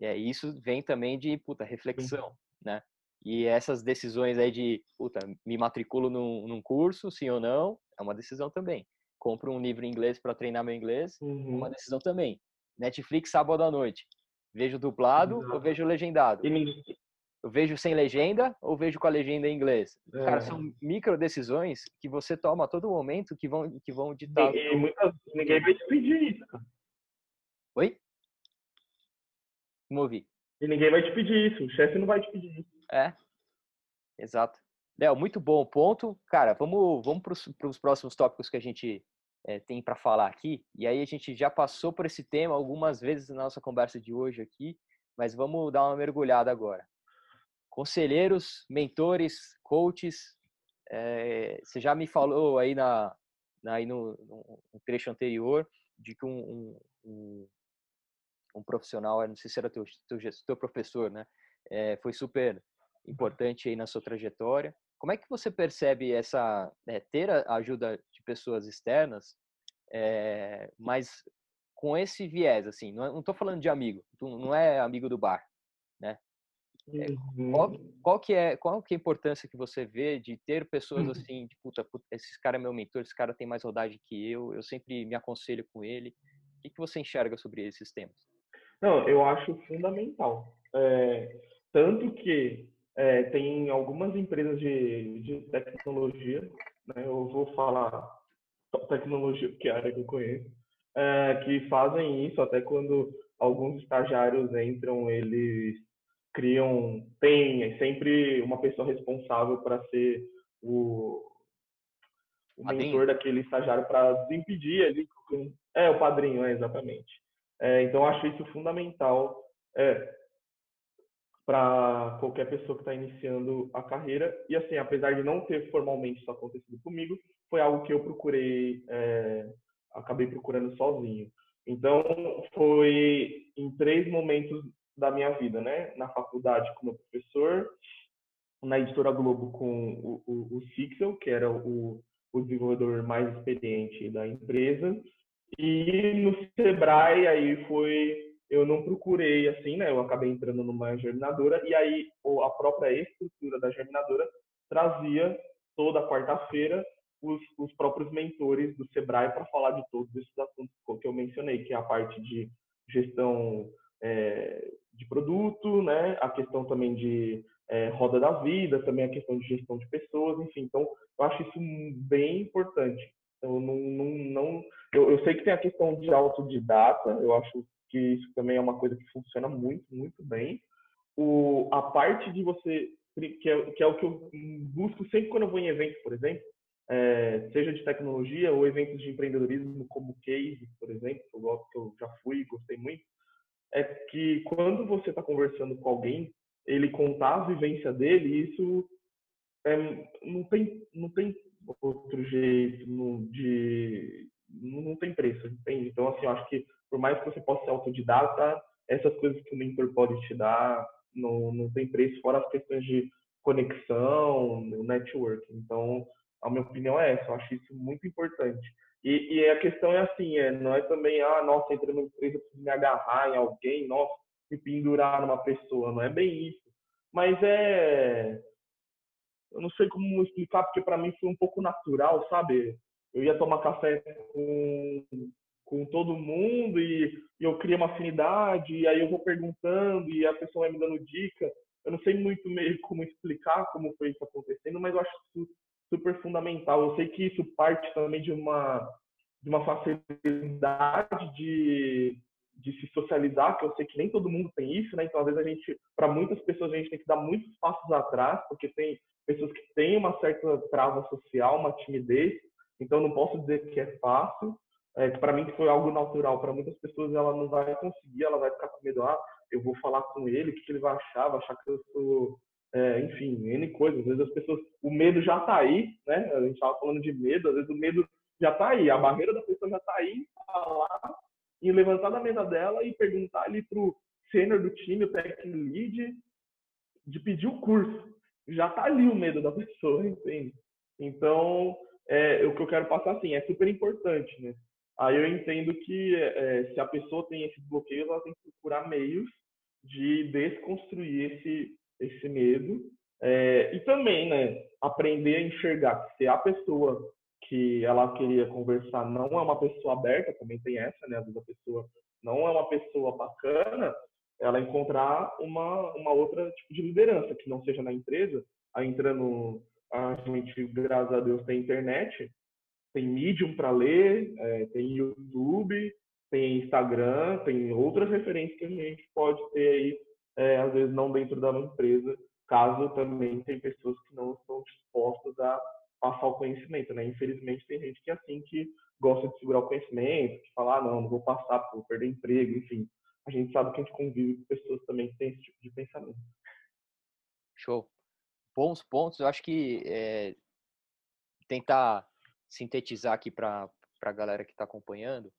É, isso vem também de puta reflexão, né? E essas decisões aí de, puta, me matriculo num, num curso, sim ou não, é uma decisão também. Compro um livro em inglês para treinar meu inglês, uhum. uma decisão também. Netflix sábado à noite. Vejo dublado Exato. ou vejo legendado? Eu vejo sem legenda ou vejo com a legenda em inglês? É. Cara, são micro decisões que você toma a todo momento que vão, que vão ditar. E muitas, ninguém vai te pedir isso, cara. Oi? Não ouvi. E ninguém vai te pedir isso. O chefe não vai te pedir isso. É, exato. Léo, muito bom ponto. Cara, vamos, vamos para os próximos tópicos que a gente é, tem para falar aqui. E aí a gente já passou por esse tema algumas vezes na nossa conversa de hoje aqui, mas vamos dar uma mergulhada agora. Conselheiros, mentores, coaches, é, você já me falou aí, na, na aí no, no, trecho anterior de que um, um, um, um profissional, não sei se era teu, teu, teu professor, né? É, foi super importante aí na sua trajetória. Como é que você percebe essa é, ter a ajuda de pessoas externas, é, mas com esse viés assim? Não estou falando de amigo, não é amigo do bar, né? É, qual, uhum. qual, que é qual que é a importância que você vê de ter pessoas uhum. assim, de puta, puta esse cara é meu mentor, esse cara tem mais rodagem que eu, eu sempre me aconselho com ele. O que, que você enxerga sobre esses temas? Não, eu acho fundamental. É, tanto que é, tem algumas empresas de, de tecnologia, né, eu vou falar tecnologia, porque é a área que eu conheço, é, que fazem isso até quando alguns estagiários entram, eles criam, tem sempre uma pessoa responsável para ser o, o mentor daquele estagiário para desimpedir ali. É, o padrinho, é, exatamente. É, então, acho isso fundamental. É, para qualquer pessoa que está iniciando a carreira. E assim, apesar de não ter formalmente isso acontecido comigo, foi algo que eu procurei, é, acabei procurando sozinho. Então, foi em três momentos da minha vida, né? Na faculdade com meu professor, na editora Globo com o, o, o Sixel, que era o, o desenvolvedor mais experiente da empresa, e no Sebrae aí foi eu não procurei assim, né? Eu acabei entrando numa germinadora e aí a própria estrutura da germinadora trazia toda quarta-feira os, os, próprios mentores do Sebrae para falar de todos esses assuntos que eu mencionei, que é a parte de gestão é, de produto, né? A questão também de é, roda da vida, também a questão de gestão de pessoas, enfim. Então, eu acho isso bem importante. Eu não, não, não eu, eu sei que tem a questão de autodidata, eu acho que isso também é uma coisa que funciona muito, muito bem. O, a parte de você, que é, que é o que eu busco sempre quando eu vou em eventos, por exemplo, é, seja de tecnologia ou eventos de empreendedorismo, como Case, por exemplo, que eu já fui e gostei muito, é que quando você está conversando com alguém, ele contar a vivência dele, isso é, não, tem, não tem outro jeito não, de. Não tem preço, entende? Então, assim, eu acho que por mais que você possa ser autodidata, essas coisas que o mentor pode te dar não, não tem preço, fora as questões de conexão, network. Então, a minha opinião é essa, eu acho isso muito importante. E, e a questão é assim, é, não é também, ah, nossa, entrei numa empresa, preciso me agarrar em alguém, nossa, me pendurar numa pessoa, não é bem isso. Mas é, eu não sei como explicar, porque para mim foi um pouco natural, sabe? Eu ia tomar café com com todo mundo e, e, eu crio uma afinidade e aí eu vou perguntando e a pessoa vai me dando dica. Eu não sei muito meio como explicar como foi isso acontecendo, mas eu acho isso super fundamental. Eu sei que isso parte também de uma de uma facilidade de, de se socializar, que eu sei que nem todo mundo tem isso, né? Então, às vezes, a gente, para muitas pessoas, a gente tem que dar muitos passos atrás, porque tem pessoas que têm uma certa trava social, uma timidez, então não posso dizer que é fácil. É, para mim, foi algo natural, para muitas pessoas ela não vai conseguir, ela vai ficar com medo, ah, eu vou falar com ele, o que, que ele vai achar, vai achar que eu sou é, enfim, N coisas. Às vezes as pessoas, o medo já está aí, né? A gente estava falando de medo, às vezes o medo já está aí, a barreira da pessoa já está aí, falar e levantar da mesa dela e perguntar ali pro sênior do time, o tech lead, de pedir o curso. Já está ali o medo da pessoa, entende? Então, é, o que eu quero passar assim, é super importante, né? Aí eu entendo que é, se a pessoa tem esse bloqueio, ela tem que procurar meios de desconstruir esse, esse medo. É, e também, né, aprender a enxergar que se a pessoa que ela queria conversar não é uma pessoa aberta, também tem essa, né, vezes a pessoa não é uma pessoa bacana, ela encontrar uma, uma outra tipo de liderança, que não seja na empresa, aí entrando, a gente, graças a Deus, tem internet, tem Medium para ler, é, tem YouTube, tem Instagram, tem outras referências que a gente pode ter aí é, às vezes não dentro da empresa, caso também tem pessoas que não estão dispostas a passar o conhecimento, né? Infelizmente tem gente que é assim que gosta de segurar o conhecimento, que fala, ah, não, não vou passar, porque vou perder emprego, enfim. A gente sabe que a gente convive com pessoas também que têm esse tipo de pensamento. Show. Bons pontos. Eu acho que é, tentar sintetizar aqui para a galera que está acompanhando,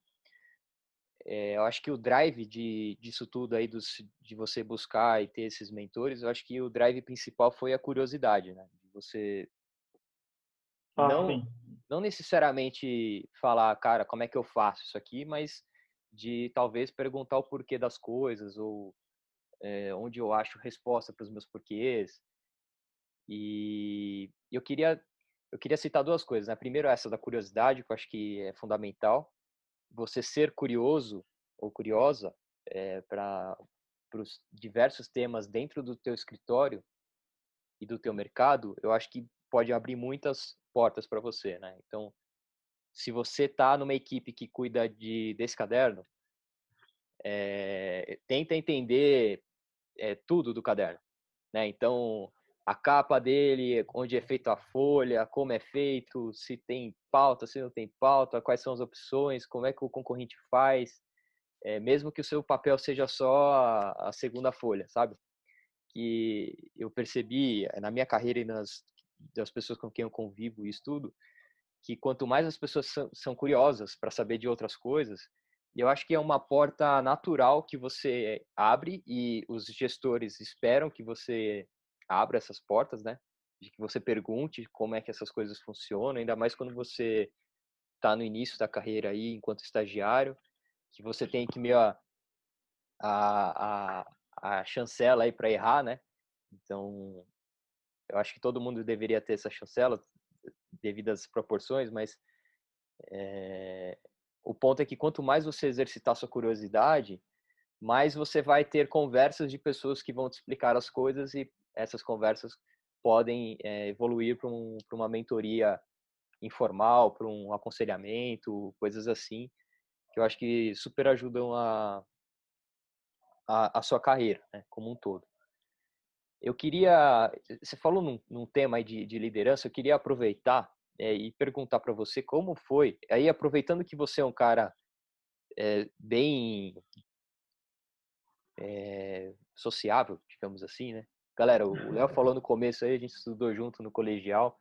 é, eu acho que o drive de, disso tudo aí, dos, de você buscar e ter esses mentores, eu acho que o drive principal foi a curiosidade, né? Você ah, não, não necessariamente falar, cara, como é que eu faço isso aqui, mas de talvez perguntar o porquê das coisas ou é, onde eu acho resposta para os meus porquês. E eu queria eu queria citar duas coisas. Né? Primeiro essa da curiosidade, que eu acho que é fundamental você ser curioso ou curiosa é, para os diversos temas dentro do teu escritório e do teu mercado, eu acho que pode abrir muitas portas para você, né? Então, se você está numa equipe que cuida de desse caderno, é, tenta entender é, tudo do caderno, né? Então, a capa dele, onde é feita a folha, como é feito, se tem pauta, se não tem pauta, quais são as opções, como é que o concorrente faz, é, mesmo que o seu papel seja só a, a, segunda folha, sabe? Que eu percebi eh, na minha carreira e nas das pessoas com quem eu convivo e estudo, que quanto mais as pessoas são, são curiosas para saber de outras coisas, eu acho que é uma porta natural que você abre e os gestores esperam que você abra essas portas, né? De que você pergunte como é que essas coisas funcionam, ainda mais quando você está no início da carreira aí, enquanto estagiário, que você tem que meio a, a, a, a chancela aí para errar, né? Então, eu acho que todo mundo deveria ter essa chancela, devido às proporções, mas é, o ponto é que quanto mais você exercitar sua curiosidade, mais você vai ter conversas de pessoas que vão te explicar as coisas e essas conversas podem é, evoluir para um, uma mentoria informal, para um aconselhamento, coisas assim, que eu acho que super ajudam a, a, a sua carreira, né, como um todo. Eu queria, você falou num, num tema de, de, liderança, eu queria aproveitar é, e perguntar para você como foi, aí aproveitando que você é um cara é, bem é, sociável, digamos assim, né? Galera, o Léo falou no começo aí, a gente estudou junto no colegial,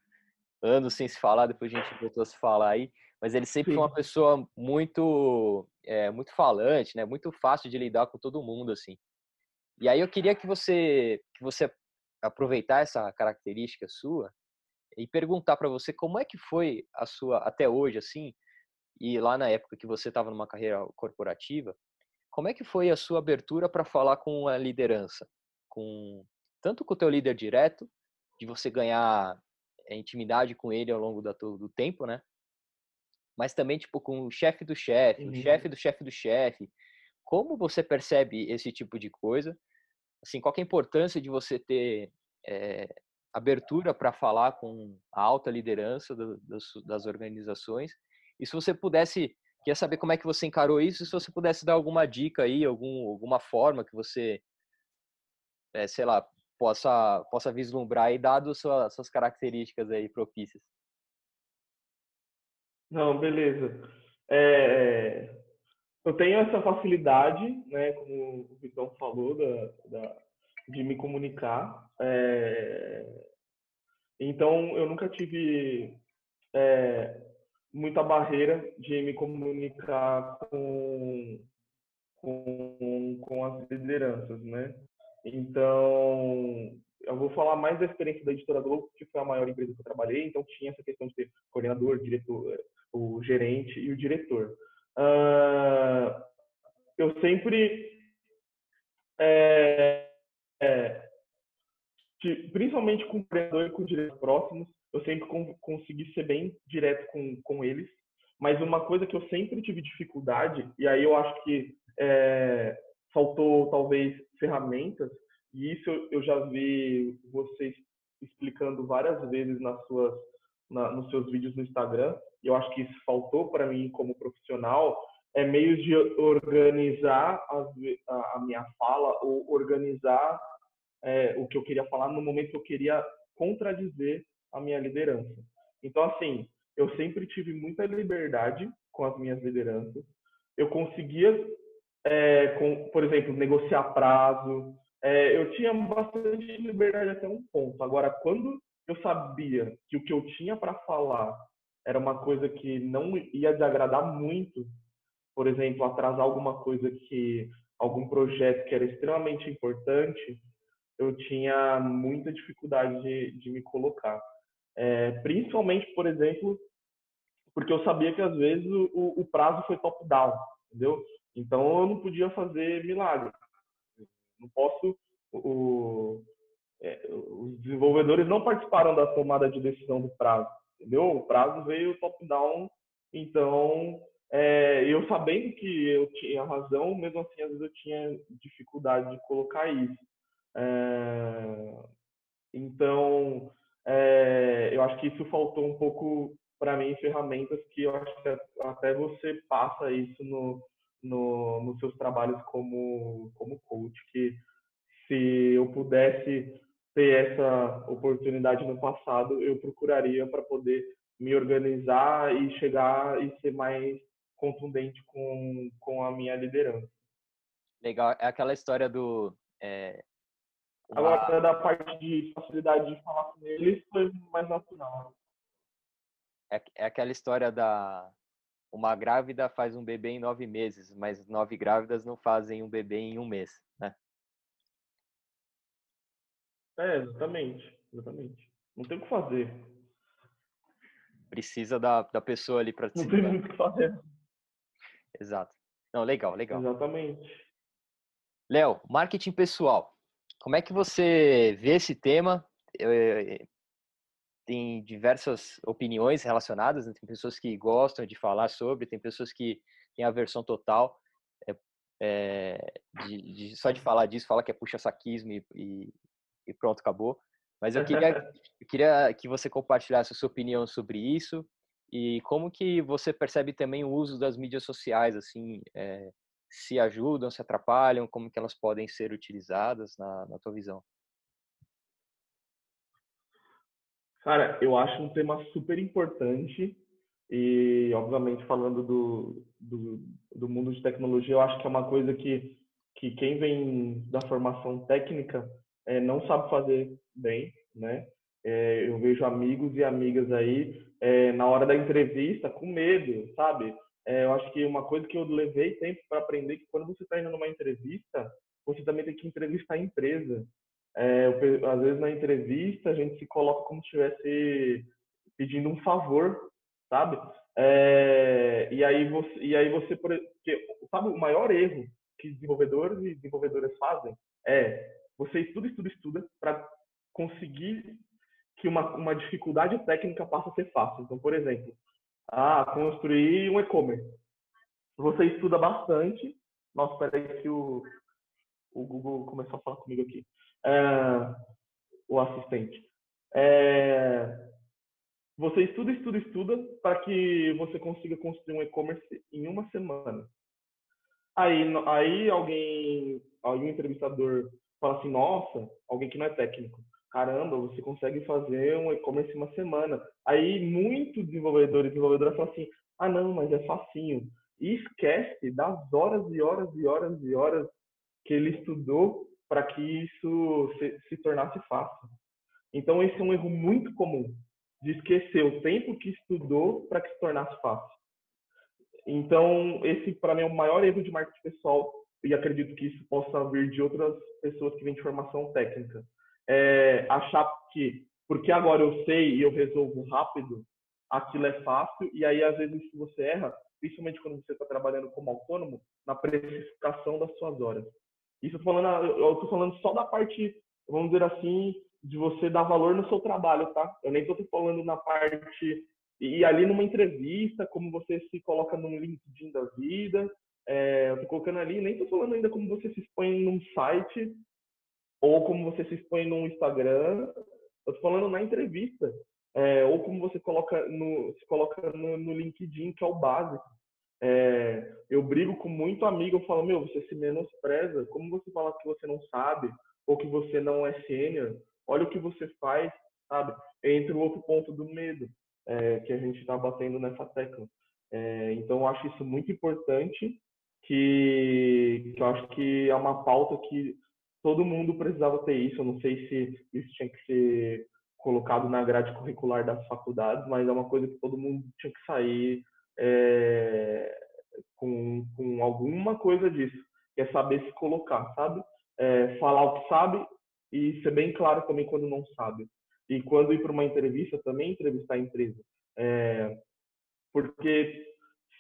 anos sem se falar, depois a gente voltou a se falar aí, mas ele sempre Sim. foi uma pessoa muito, é, muito falante, né? Muito fácil de lidar com todo mundo, assim. E aí eu queria que você, que você aproveitar essa característica sua e perguntar para você como é que foi a sua até hoje, assim, e lá na época que você estava numa carreira corporativa, como é que foi a sua abertura para falar com a liderança, com tanto com o teu líder direto, de você ganhar eh, intimidade com ele ao longo do, do tempo, né? Mas também, tipo, com o chefe do chefe, uhum. o chefe do chefe do chefe. Como você percebe esse tipo de coisa? Assim, qual é a importância de você ter é, abertura para falar com a alta liderança do, das, das organizações? E se você pudesse, quer saber como é que você encarou isso, se você pudesse dar alguma dica aí, algum, alguma forma que você, é, sei lá, possa, possa vislumbrar e dado suas, suas características aí propícias. Não, beleza. É, eu tenho essa facilidade, né, como o Vitão falou, da, da de me comunicar. É, então, eu nunca tive é, muita barreira de me comunicar com, com, com as lideranças, né? Então, eu vou falar mais da experiência da editora Globo, que foi a maior empresa que eu trabalhei, então tinha essa questão de ter coordenador, diretor, o gerente e o diretor. Uh, eu sempre, é, é, principalmente com o coordenador e com diretores próximos, eu sempre consegui ser bem direto com, com eles. Mas uma coisa que eu sempre tive dificuldade, e aí eu acho que é, faltou talvez ferramentas, e isso eu já vi vocês explicando várias vezes nas suas, na, nos seus vídeos no Instagram, e eu acho que isso faltou para mim como profissional, é meios de organizar a, a minha fala ou organizar é, o que eu queria falar no momento que eu queria contradizer a minha liderança. Então, assim, eu sempre tive muita liberdade com as minhas lideranças. Eu conseguia, é, com, por exemplo, negociar prazo. É, eu tinha bastante liberdade até um ponto. Agora, quando eu sabia que o que eu tinha para falar era uma coisa que não ia desagradar muito, por exemplo, atrasar alguma coisa que algum projeto que era extremamente importante, eu tinha muita dificuldade de, de me colocar. É, principalmente, por exemplo, porque eu sabia que às vezes o, o prazo foi top-down, entendeu? Então eu não podia fazer milagre. Não posso. O, é, os desenvolvedores não participaram da tomada de decisão do prazo, entendeu? O prazo veio top-down, então é, eu sabendo que eu tinha razão, mesmo assim às vezes eu tinha dificuldade de colocar isso. É, então é, eu acho que isso faltou um pouco para mim ferramentas que eu acho que até você passa isso no, no, nos seus trabalhos como, como coach, que se eu pudesse ter essa oportunidade no passado, eu procuraria para poder me organizar e chegar e ser mais contundente com, com a minha liderança. Legal, é aquela história do é, Agora, da parte de facilidade de falar com eles, foi mais natural. É, é aquela história da. Uma grávida faz um bebê em nove meses, mas nove grávidas não fazem um bebê em um mês, né? É, exatamente. Exatamente. Não tem o que fazer. Precisa da, da pessoa ali para Não tem muito o que fazer. Exato. Não, legal, legal. Exatamente. Léo, marketing pessoal. Como é que você vê esse tema? Tem diversas opiniões relacionadas, né? tem pessoas que gostam de falar sobre, tem pessoas que têm a versão total. É, é, de, de, só de falar disso, fala que é puxa-saquismo e, e, e, pronto, acabou. Mas eu queria, eu queria que você compartilhasse a sua opinião sobre isso e como que você percebe também o uso das mídias sociais, assim, é, se ajudam, se atrapalham, como que elas podem ser utilizadas na, na tua visão? Cara, eu acho um tema super importante e, obviamente, falando do, do, do, mundo de tecnologia, eu acho que é uma coisa que, que quem vem da formação técnica é, não sabe fazer bem, né? É, eu vejo amigos e amigas aí é, na hora da entrevista com medo, sabe? Eu acho que uma coisa que eu levei tempo para aprender é que quando você está indo numa entrevista, você também tem que entrevistar a empresa. É, eu, às vezes na entrevista a gente se coloca como se estivesse pedindo um favor, sabe? É, e aí você, e aí você, porque, sabe, o maior erro que desenvolvedores e desenvolvedoras fazem é você estuda, estuda, estuda para conseguir que uma, uma dificuldade técnica passe a ser fácil. Então, por exemplo, ah, construir um e-commerce. Você estuda bastante. Nossa, peraí que o, o Google começou a falar comigo aqui. O assistente. É, você estuda, estuda, estuda para que você consiga construir um e-commerce em uma semana. Aí, aí alguém, algum entrevistador fala assim, nossa, alguém que não é técnico, caramba, você consegue fazer um e-commerce em uma semana. Aí muitos desenvolvedores e desenvolvedoras falam assim, ah não, mas é facinho. E esquece das horas e horas e horas e horas que ele estudou para que isso se, se tornasse fácil. Então esse é um erro muito comum de esquecer o tempo que estudou para que se tornasse fácil. Então, esse para mim é o maior erro de marketing pessoal e acredito que isso possa vir de outras pessoas que vêm de formação técnica. É achar que, porque agora eu sei e eu resolvo rápido, aquilo é fácil, e aí às vezes se você erra, principalmente quando você está trabalhando como autônomo, na precificação das suas horas. Isso falando, eu estou falando só da parte, vamos dizer assim, de você dar valor no seu trabalho, tá? Eu nem estou falando na parte e ali numa entrevista, como você se coloca num LinkedIn da vida, é, eu tô colocando ali, nem tô falando ainda como você se expõe num site ou como você se expõe num Instagram, eu tô falando na entrevista, é, ou como você coloca no, se coloca no, no LinkedIn, que é o básico. É, eu brigo com muito amigo, eu falo, meu, você se menospreza, como você fala que você não sabe, ou que você não é sênior, olha o que você faz, sabe? Entra o outro ponto do medo é, que a gente está batendo nessa tecla. É, então, eu acho isso muito importante, que, que eu acho que é uma pauta que todo mundo precisava ter isso. Eu não sei se isso tinha que ser colocado na grade curricular das faculdades, mas é uma coisa que todo mundo tinha que sair é, com, com alguma coisa disso, que é saber se colocar, sabe? É, falar o que sabe e ser bem claro também quando não sabe. E quando ir para uma entrevista, também entrevistar a empresa. É, porque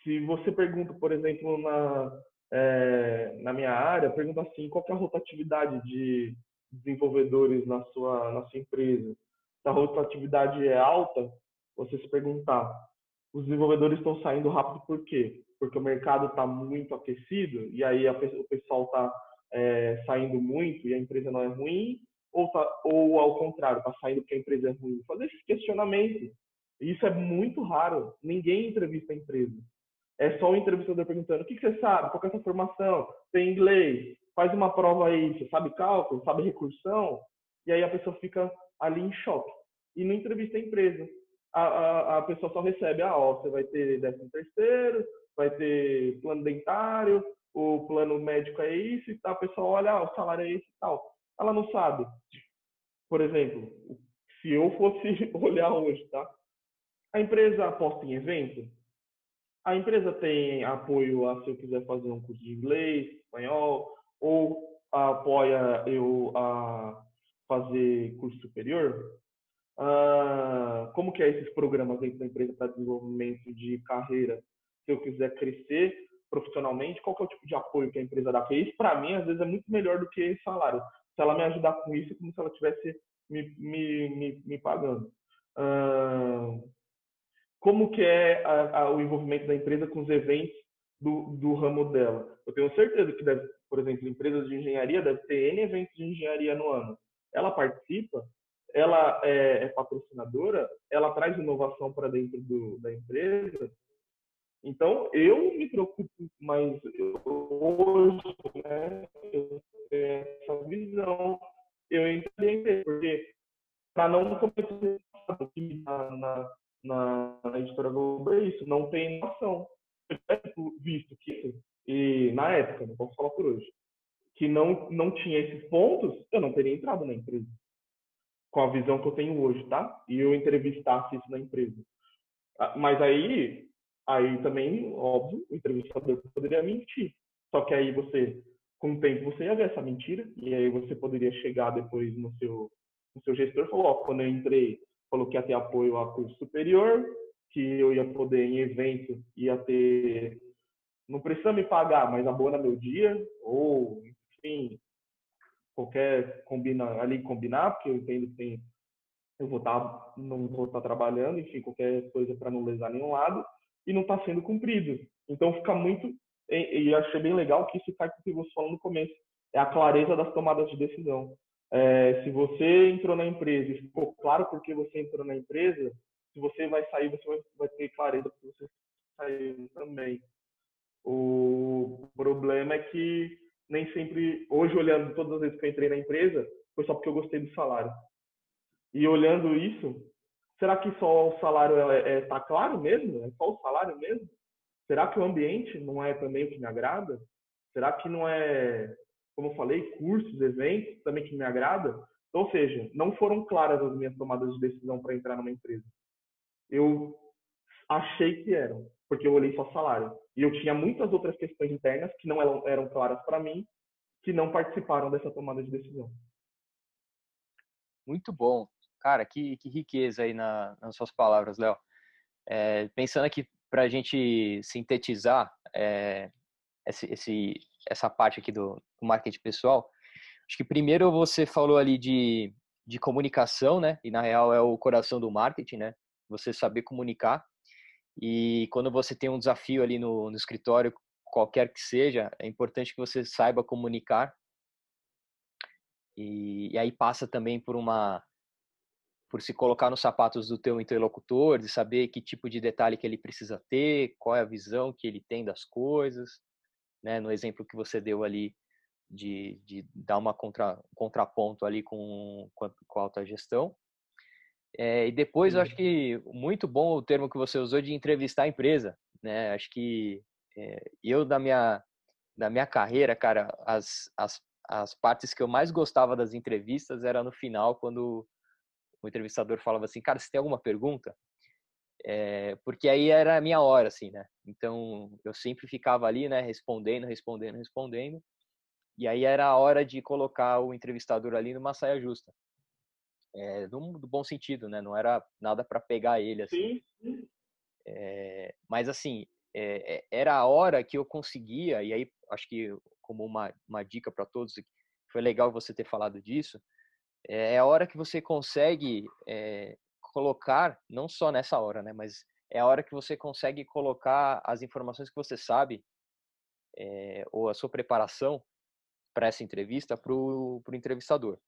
se você pergunta, por exemplo, na, é, na minha área, pergunta assim, qual é a rotatividade de desenvolvedores na sua, na sua empresa? Se a rotatividade é alta, você se perguntar, os desenvolvedores estão saindo rápido por quê? Porque o mercado está muito aquecido e aí a, o pessoal está é, saindo muito e a empresa não é ruim, ou, tá, ou ao contrário, está saindo porque a empresa é ruim? Fazer esse questionamento. Isso é muito raro. Ninguém entrevista a empresa. É só o entrevistador perguntando: o que, que você sabe? Qual é a sua formação? Tem inglês? Faz uma prova aí. Você sabe cálculo? Sabe recursão? E aí a pessoa fica ali em choque. E não entrevista a empresa. A, a, a pessoa só recebe: ah, ó, você vai ter décimo terceiro, vai ter plano dentário, o plano médico é isso e tal. A pessoa olha: ah, o salário é esse e tal ela não sabe. Por exemplo, se eu fosse olhar hoje, tá? A empresa aposta em evento? A empresa tem apoio a se eu quiser fazer um curso de inglês, espanhol, ou apoia eu a fazer curso superior? Ah, como que é esses programas dentro da empresa para desenvolvimento de carreira? Se eu quiser crescer profissionalmente, qual que é o tipo de apoio que a empresa dá? Porque isso, para mim, às vezes é muito melhor do que salário se ela me ajudar com isso, é como se ela estivesse me, me, me, me pagando. como que é a, a, o envolvimento da empresa com os eventos do, do ramo dela? Eu tenho certeza que, deve, por exemplo, empresas de engenharia deve ter N eventos de engenharia no ano. Ela participa, ela é, é patrocinadora, ela traz inovação para dentro do, da empresa. Então, eu me preocupo mais hoje, né? Eu essa visão, eu entendi, porque para não cometer na, na, na editora Globo é isso, não tem noção. Visto que, e na época, não posso falar por hoje, que não, não tinha esses pontos, eu não teria entrado na empresa. Com a visão que eu tenho hoje, tá? E eu entrevistasse isso na empresa. Ah, mas aí, aí também, óbvio, o entrevistador poderia mentir. Só que aí você com o tempo você ia ver essa mentira e aí você poderia chegar depois no seu no seu gestor e falar, ó, quando eu entrei, falou que ia ter apoio a curso superior, que eu ia poder em evento, ia ter não precisa me pagar, mas abona meu dia ou enfim, qualquer combina ali combinar, porque eu entendo que tem eu vou estar tá, não vou estar tá trabalhando, enfim, qualquer coisa para não lesar nenhum lado e não está sendo cumprido. Então fica muito e, e achei bem legal que isso cai com o que você falou no começo, é a clareza das tomadas de decisão. É, se você entrou na empresa e ficou claro porque você entrou na empresa, se você vai sair, você vai, vai ter clareza que você saiu também. O problema é que nem sempre, hoje olhando todas as vezes que eu entrei na empresa, foi só porque eu gostei do salário. E olhando isso, será que só o salário é, é tá claro mesmo? É só o salário mesmo? Será que o ambiente não é também o que me agrada? Será que não é, como eu falei, cursos, eventos também que me agrada? Ou seja, não foram claras as minhas tomadas de decisão para entrar numa empresa. Eu achei que eram, porque eu olhei só salário. E eu tinha muitas outras questões internas que não eram, eram claras para mim, que não participaram dessa tomada de decisão. Muito bom. Cara, que, que riqueza aí na, nas suas palavras, Léo. É, pensando aqui para a gente sintetizar é, esse, esse, essa parte aqui do, do, marketing pessoal, acho que primeiro você falou ali de, de comunicação, né? E na real é o coração do marketing, né? Você saber comunicar. E quando você tem um desafio ali no, no escritório, qualquer que seja, é importante que você saiba comunicar e, e, aí passa também por uma por se colocar nos sapatos do teu interlocutor, de saber que tipo de detalhe que ele precisa ter, qual é a visão que ele tem das coisas, né? No exemplo que você deu ali de, de dar uma contra, um contraponto ali com, com a alta gestão. É, e depois, eu acho que muito bom o termo que você usou de entrevistar a empresa, né? Acho que é, eu, da minha, da minha carreira, cara, as, as as partes que eu mais gostava das entrevistas era no final, quando o entrevistador falava assim, cara, você tem alguma pergunta? É, porque aí era a minha hora, assim, né? Então, eu sempre ficava ali, né, respondendo, respondendo, respondendo. E aí era a hora de colocar o entrevistador ali numa saia justa. É, no, no bom sentido, né? Não era nada para pegar ele, assim. É, mas, assim, é, era a hora que eu conseguia, e aí acho que como uma, uma dica para todos, foi legal você ter falado disso, é a hora que você consegue colocar, não só nessa hora, né, mas é a hora que você consegue colocar as informações que você sabe, ou a sua preparação para essa entrevista para o entrevistador.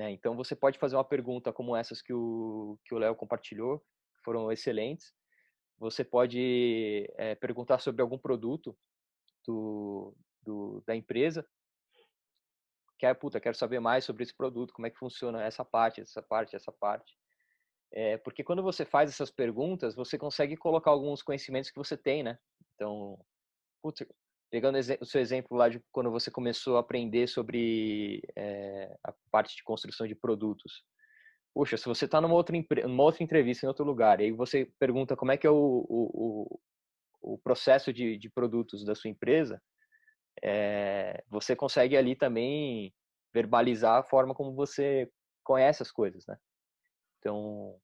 Né? Então, você pode fazer uma pergunta como essas que o que o Léo compartilhou, que foram excelentes. Você pode é, perguntar sobre algum produto do, do, da empresa. Quer, puta, quero saber mais sobre esse produto, como é que funciona essa parte, essa parte, essa parte. É, porque quando você faz essas perguntas, você consegue colocar alguns conhecimentos que você tem, né? Então, putz, pegando o seu exemplo lá de quando você começou a aprender sobre é, a parte de construção de produtos. Puxa, se você está numa outra, numa outra entrevista em outro lugar, e aí você pergunta como é que é o, o, o, processo de, de produtos da sua empresa, é, você consegue ali também verbalizar a forma como você conhece as coisas, né? Então,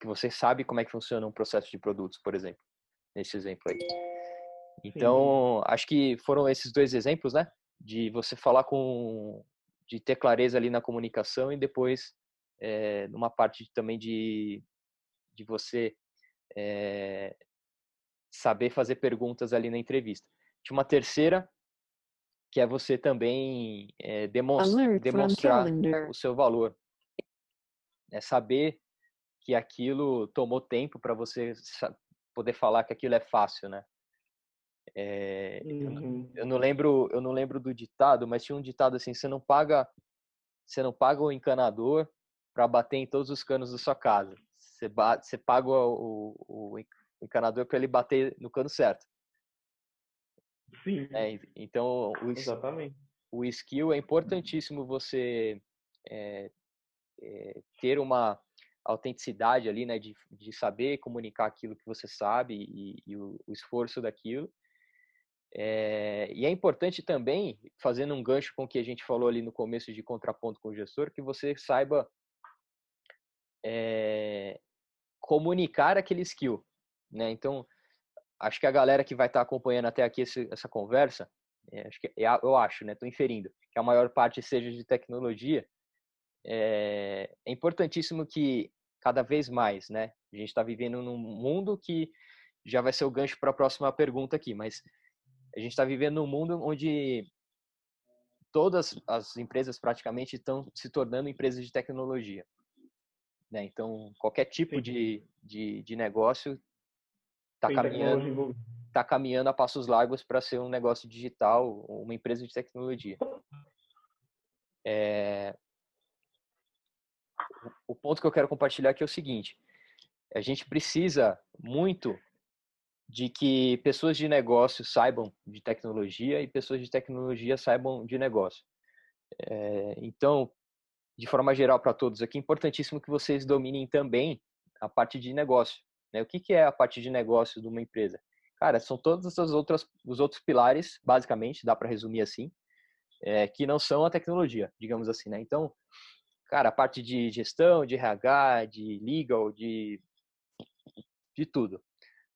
que você sabe como é que funciona um processo de produtos, por exemplo, nesse exemplo aí. Então, Sim. acho que foram esses dois exemplos, né? De você falar com, de ter clareza ali na comunicação e depois é, numa parte também de, de você é, saber fazer perguntas ali na entrevista. Tinha uma terceira que é você também é, demonstra, demonstrar o seu valor. É saber que aquilo tomou tempo para você poder falar que aquilo é fácil, né? É, uhum. eu, não, lembro, eu não lembro do ditado, mas tinha um ditado assim: você não paga, você não paga o encanador para bater em todos os canos da sua casa. Você, bate, você paga o, o, o encanador para ele bater no cano certo. Sim. É, então, o, Exatamente. o skill é importantíssimo você é, é, ter uma autenticidade ali, né, de, de saber comunicar aquilo que você sabe e, e o, o, esforço daquilo. É, e é importante também, fazendo um gancho com o que a gente falou ali no começo de contraponto com o gestor, que você saiba é, comunicar aquele skill. Né? Então, acho que a galera que vai estar tá acompanhando até aqui esse, essa conversa, é, acho que, é, eu acho, né, estou inferindo, que a maior parte seja de tecnologia, é importantíssimo que cada vez mais, né, a gente está vivendo num mundo que já vai ser o gancho para a próxima pergunta aqui, mas a gente está vivendo num mundo onde todas as empresas praticamente estão se tornando empresas de tecnologia. Né? Então, qualquer tipo de, de, de negócio está caminhando, tá caminhando a passos largos para ser um negócio digital, uma empresa de tecnologia. É... O ponto que eu quero compartilhar aqui é o seguinte: a gente precisa muito de que pessoas de negócio saibam de tecnologia e pessoas de tecnologia saibam de negócio. É, então, de forma geral para todos aqui, é importantíssimo que vocês dominem também a parte de negócio. Né? O que, que é a parte de negócio de uma empresa? Cara, são todos os outros, os outros pilares, basicamente, dá para resumir assim, é, que não são a tecnologia, digamos assim, né? Então, cara, a parte de gestão, de RH, de legal, de, de tudo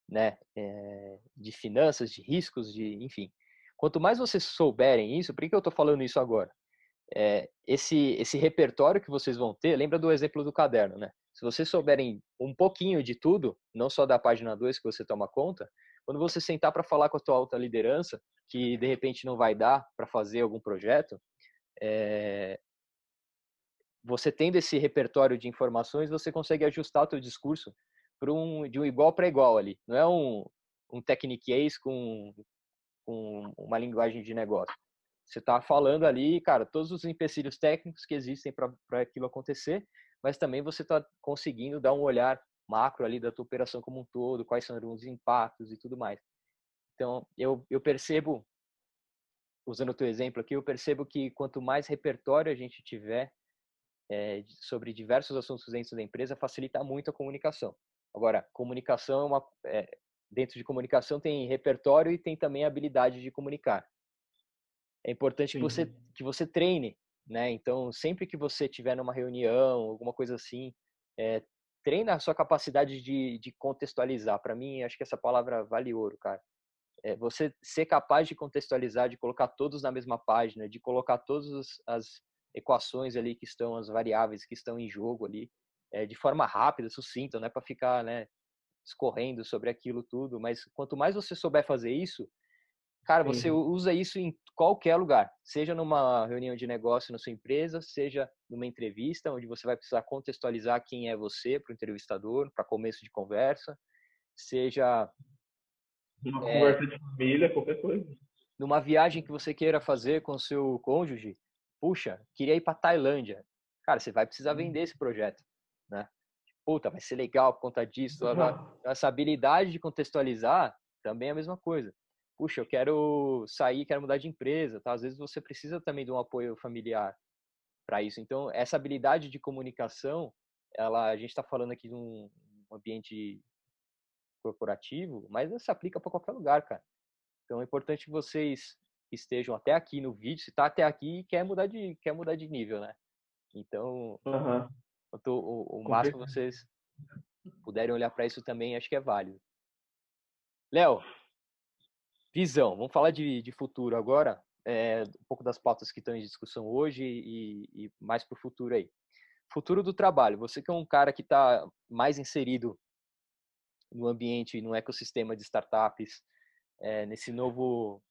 né, é, de finanças, de riscos, de, enfim. Quanto mais vocês souberem isso, por que eu estou falando isso agora? É, esse, esse repertório que vocês vão ter, lembra do exemplo do caderno, né? Se vocês souberem um pouquinho de tudo, não só da página 2 que você toma conta, quando você sentar para falar com a tua alta liderança, que de repente não vai dar para fazer algum projeto, é, você tendo esse repertório de informações, você consegue ajustar o teu discurso para um de um igual para igual ali. Não é um um techniquez com com uma linguagem de negócio. Você está falando ali, cara, todos os empecilhos técnicos que existem para aquilo acontecer, mas também você está conseguindo dar um olhar macro ali da tua operação como um todo, quais são os impactos e tudo mais. Então, eu, eu percebo, usando o teu exemplo aqui, eu percebo que quanto mais repertório a gente tiver é, sobre diversos assuntos dentro da empresa, facilita muito a comunicação. Agora, comunicação é uma. É, dentro de comunicação tem repertório e tem também habilidade de comunicar. É importante que você, que você treine, né? Então, sempre que você tiver numa reunião, alguma coisa assim, é, treina a sua capacidade de, de contextualizar. Para mim, acho que essa palavra vale ouro, cara. É você ser capaz de contextualizar, de colocar todos na mesma página, de colocar todas as equações ali que estão, as variáveis que estão em jogo ali, é, de forma rápida, sucinta, não é para ficar né, escorrendo sobre aquilo tudo, mas quanto mais você souber fazer isso, cara, você usa isso em qualquer lugar, seja numa reunião de negócio na sua empresa, seja numa entrevista, onde você vai precisar contextualizar quem é você para o entrevistador, para começo de conversa, seja. Uma é, conversa de família, qualquer coisa. Numa viagem que você queira fazer com seu cônjuge, puxa, queria ir para Tailândia. Cara, você vai precisar vender esse projeto né? Puta, vai ser legal por conta disso. Uhum. Essa habilidade de contextualizar também é a mesma coisa. Puxa, eu quero sair, quero mudar de empresa, tá? Às vezes você precisa também de um apoio familiar para isso. Então, essa habilidade de comunicação, ela, a gente está falando aqui de um ambiente corporativo, mas ela se aplica para qualquer lugar, cara. Então, é importante que vocês estejam até aqui no vídeo, se está até aqui, quer mudar de quer mudar de nível, né? Então, uhum. Quanto o, o máximo que vocês puderem olhar para isso também, acho que é válido. Léo, visão. Vamos falar de, de futuro agora. É, um pouco das pautas que estão em discussão hoje e, e mais para o futuro aí. Futuro do trabalho. Você que é um cara que está mais inserido no ambiente, no ecossistema de startups, é, nesse novo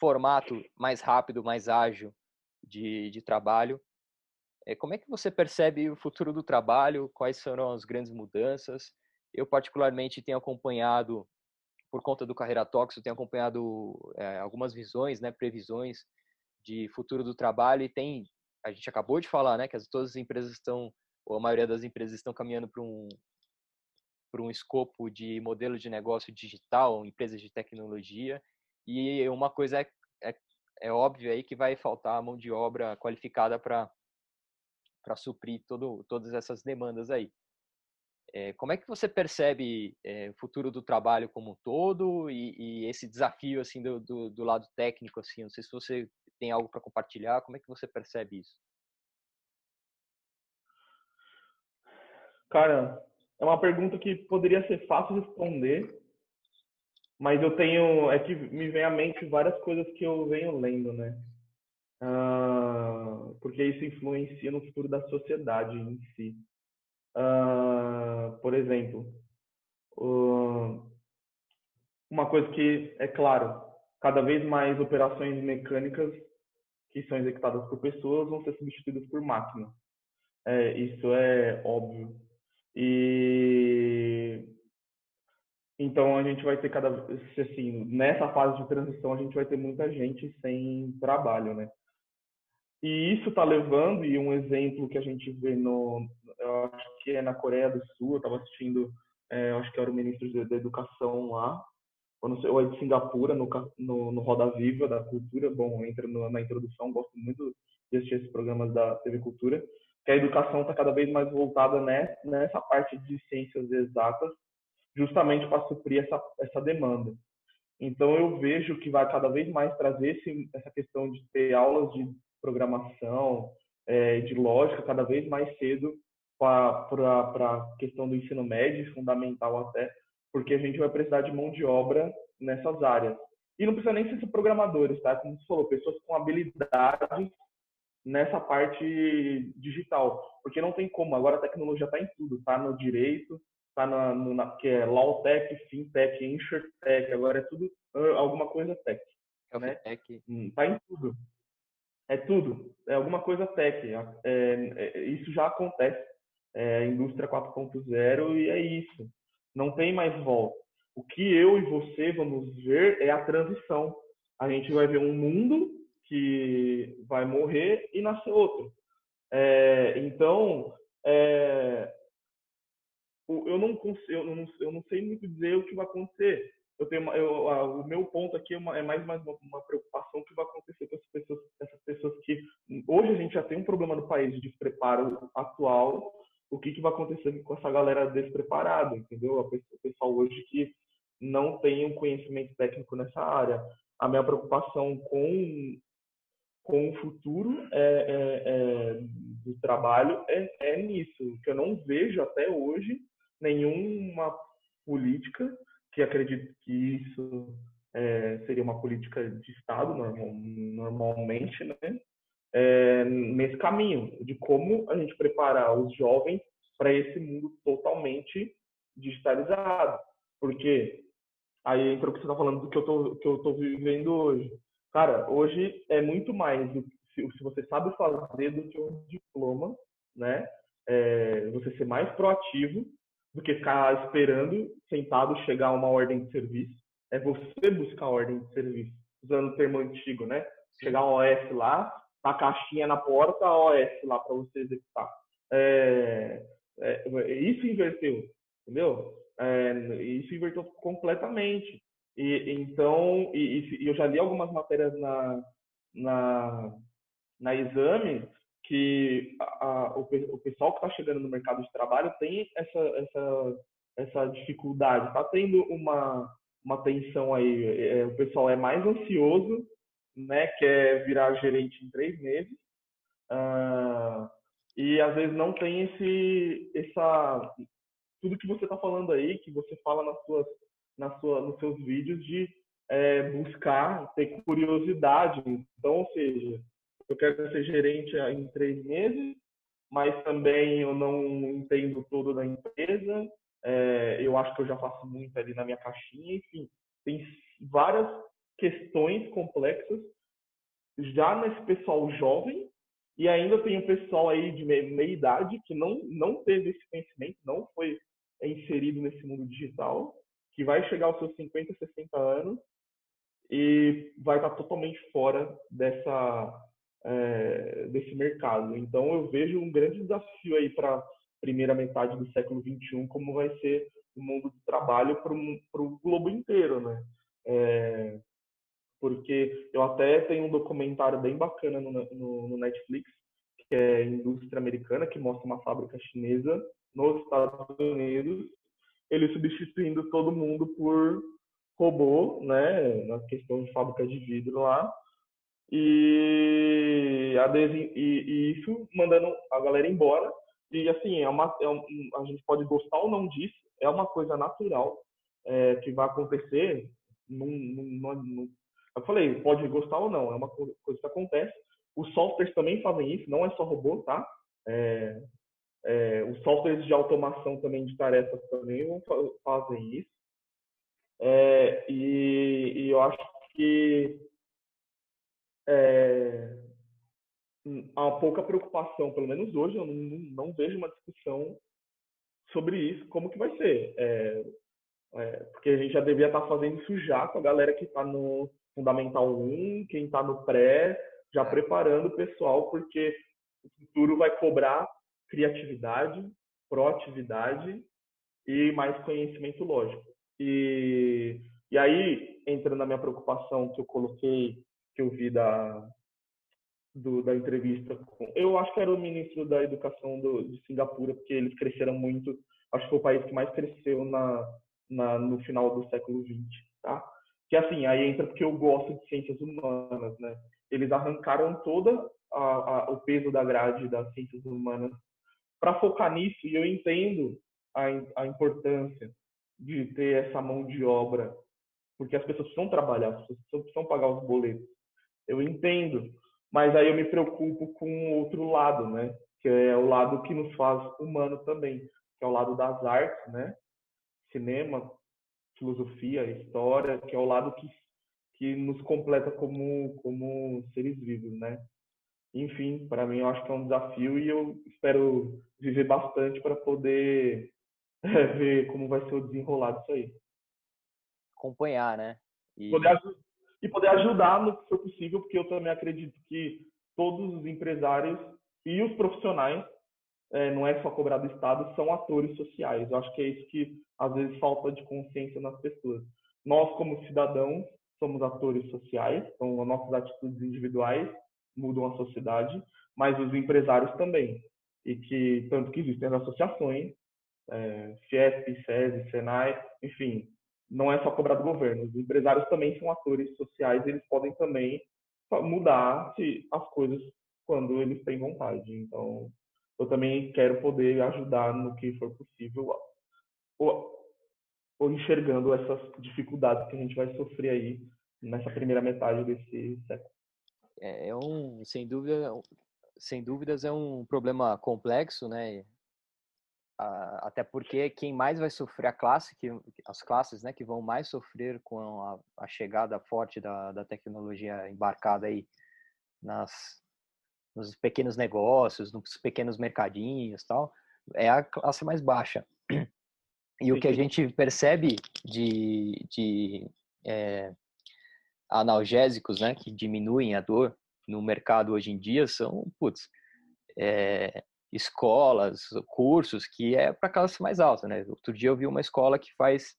formato mais rápido, mais ágil de, de trabalho. É, como é que você percebe o futuro do trabalho? Quais serão as grandes mudanças? Eu, particularmente, tenho acompanhado, por conta do Carreira eu tenho acompanhado é, algumas visões, né, previsões de futuro do trabalho e tem, a gente acabou de falar, né, que as, todas as empresas estão, ou a maioria das empresas estão caminhando para um para um escopo de modelo de negócio digital, empresas de tecnologia, e uma coisa é, é, é óbvio aí que vai faltar mão de obra qualificada para para suprir todo, todas essas demandas aí. É, como é que você percebe é, o futuro do trabalho como um todo e, e esse desafio assim do, do, do, lado técnico assim? Não sei se você tem algo para compartilhar. Como é que você percebe isso? Cara, é uma pergunta que poderia ser fácil de responder, mas eu tenho é que me vem à mente várias coisas que eu venho lendo, né? uh, porque isso influencia no futuro da sociedade em si. Uh, por exemplo, uh, uma coisa que é claro, cada vez mais operações mecânicas que são executadas por pessoas vão ser substituídas por máquinas. É, isso é óbvio. E então a gente vai ter cada assim, nessa fase de transição a gente vai ter muita gente sem trabalho, né? E isso está levando, e um exemplo que a gente vê no, eu acho que é na Coreia do Sul, eu estava assistindo, é, eu acho que era o ministro da Educação lá, ou, não sei, ou é de Singapura, no, no, no Roda Viva da Cultura, bom, entra no, na introdução, gosto muito de assistir esses programas da TV Cultura, que a educação está cada vez mais voltada né, nessa parte de ciências exatas, justamente para suprir essa, essa demanda. Então, eu vejo que vai cada vez mais trazer esse, essa questão de ter aulas de programação, é, de lógica, cada vez mais cedo para a questão do ensino médio, fundamental até, porque a gente vai precisar de mão de obra nessas áreas. E não precisa nem ser programadores, tá? Como você falou, pessoas com habilidades nessa parte digital, porque não tem como. Agora a tecnologia está em tudo, tá no direito, tá na, no, na que é law tech, fintech, insurtech, agora é tudo alguma coisa tech, né? Tech. Hum, em tudo. É tudo, é alguma coisa tech. É, é, isso já acontece. É indústria 4.0 e é isso. Não tem mais volta. O que eu e você vamos ver é a transição. A gente vai ver um mundo que vai morrer e nascer outro. É, então, é, eu, não, eu, não, eu não sei muito dizer o que vai acontecer. Eu tenho, eu, o meu ponto aqui é, uma, é mais, mais uma, uma, preocupação que vai acontecer com essas pessoas, essas pessoas que hoje a gente já tem um problema no país de despreparo atual. O que, que vai acontecer com essa galera despreparada, entendeu? O pessoal hoje que não tem um conhecimento técnico nessa área. A minha preocupação com com o futuro é, é, é, do trabalho é, é nisso, que eu não vejo até hoje nenhuma política que acredito que isso é, seria uma política de Estado normal, normalmente, né? É, nesse caminho de como a gente preparar os jovens para esse mundo totalmente digitalizado, porque aí entra o que você está falando do que eu tô que eu tô vivendo hoje. Cara, hoje é muito mais do, se, se você sabe fazer do que um diploma, né? É, você ser mais proativo do que ficar esperando, sentado, chegar uma ordem de serviço. É você buscar a ordem de serviço, usando o termo antigo, né? Chegar a OS lá, a caixinha na porta, a OS lá para você executar. É, é, isso inverteu, entendeu? É, isso inverteu completamente. E, então, e, e, eu já li algumas matérias na, na, na exame que a, a, o, o, pessoal que está chegando no mercado de trabalho tem essa, essa, essa dificuldade, está tendo uma, uma tensão aí. É, o pessoal é mais ansioso, né, quer virar gerente em três meses, uh, e às vezes não tem esse, essa, tudo que você está falando aí, que você fala nas suas na sua, nos seus vídeos de é, buscar ter curiosidade. Então, ou seja, eu quero ser gerente em três meses, mas também eu não entendo tudo da empresa. É, eu acho que eu já faço muito ali na minha caixinha. Enfim, tem várias questões complexas já nesse pessoal jovem e ainda tem um pessoal aí de meia, meia idade que não não teve esse conhecimento, não foi inserido nesse mundo digital que vai chegar aos seus 50, 60 anos e vai estar totalmente fora dessa é, desse mercado. Então eu vejo um grande desafio aí para a primeira metade do século 21 como vai ser o mundo do trabalho para o globo inteiro, né? É, porque eu até tenho um documentário bem bacana no, no, no Netflix que é indústria americana que mostra uma fábrica chinesa nos Estados Unidos ele substituindo todo mundo por robô, né, na questão de fábrica de vidro lá, e e, e isso mandando a galera embora. E assim, é uma, é um, a gente pode gostar ou não disso, é uma coisa natural é, que vai acontecer. Num, num, num, eu falei, pode gostar ou não, é uma coisa que acontece. Os softwares também fazem isso, não é só robô, tá? É, é, os softwares de automação também de tarefas também fazem isso. É, e, e, eu acho que é, há pouca preocupação, pelo menos hoje, eu não, não, vejo uma discussão sobre isso, como que vai ser. É, é, porque a gente já devia estar tá fazendo isso já com a galera que está no Fundamental 1, quem está no pré, já é. preparando o pessoal, porque o futuro vai cobrar criatividade, proatividade e mais conhecimento lógico. E, e aí, entra na minha preocupação que eu coloquei, que eu vi da, do, da entrevista com. Eu acho que era o ministro da Educação do, de Singapura, porque eles cresceram muito. Acho que foi o país que mais cresceu na, na, no final do século XX, tá? Que assim, aí entra porque eu gosto de ciências humanas, né? Eles arrancaram toda a, a, o peso da grade das ciências humanas para focar nisso e eu entendo a, a importância de ter essa mão de obra, porque as pessoas precisam trabalhar, as pessoas precisam pagar os boletos. Eu entendo, mas aí eu me preocupo com o outro lado, né? Que é o lado que nos faz humano também, que é o lado das artes, né? Cinema, filosofia, história, que é o lado que que nos completa como como seres vivos, né? Enfim, para mim eu acho que é um desafio e eu espero viver bastante para poder ver como vai ser o desenrolar disso aí. Acompanhar, né? E... Poder, e poder ajudar no que for possível, porque eu também acredito que todos os empresários e os profissionais, é, não é só cobrar do Estado, são atores sociais. Eu acho que é isso que às vezes falta de consciência nas pessoas. Nós, como cidadãos, somos atores sociais, então as nossas atitudes individuais mudam a sociedade, mas os empresários também. E que, tanto que existem as associações, é, Fiesp, SESI, Senai, enfim, não é só cobrar do governo. Os empresários também são atores sociais, eles podem também mudar as coisas quando eles têm vontade. Então, eu também quero poder ajudar no que for possível, ou, ou enxergando essas dificuldades que a gente vai sofrer aí nessa primeira metade desse século. É, é um, sem dúvida, sem dúvidas é um problema complexo, né? Até porque quem mais vai sofrer a classe, que, as classes né, que vão mais sofrer com a, a chegada forte da, da, tecnologia embarcada aí nas, nos pequenos negócios, nos pequenos mercadinhos tal, é a classe mais baixa. E o que a gente percebe de, de é, analgésicos, né, que diminuem a dor no mercado hoje em dia são, putz, é, escolas, cursos que é para classe mais alta, né? Outro dia eu vi uma escola que faz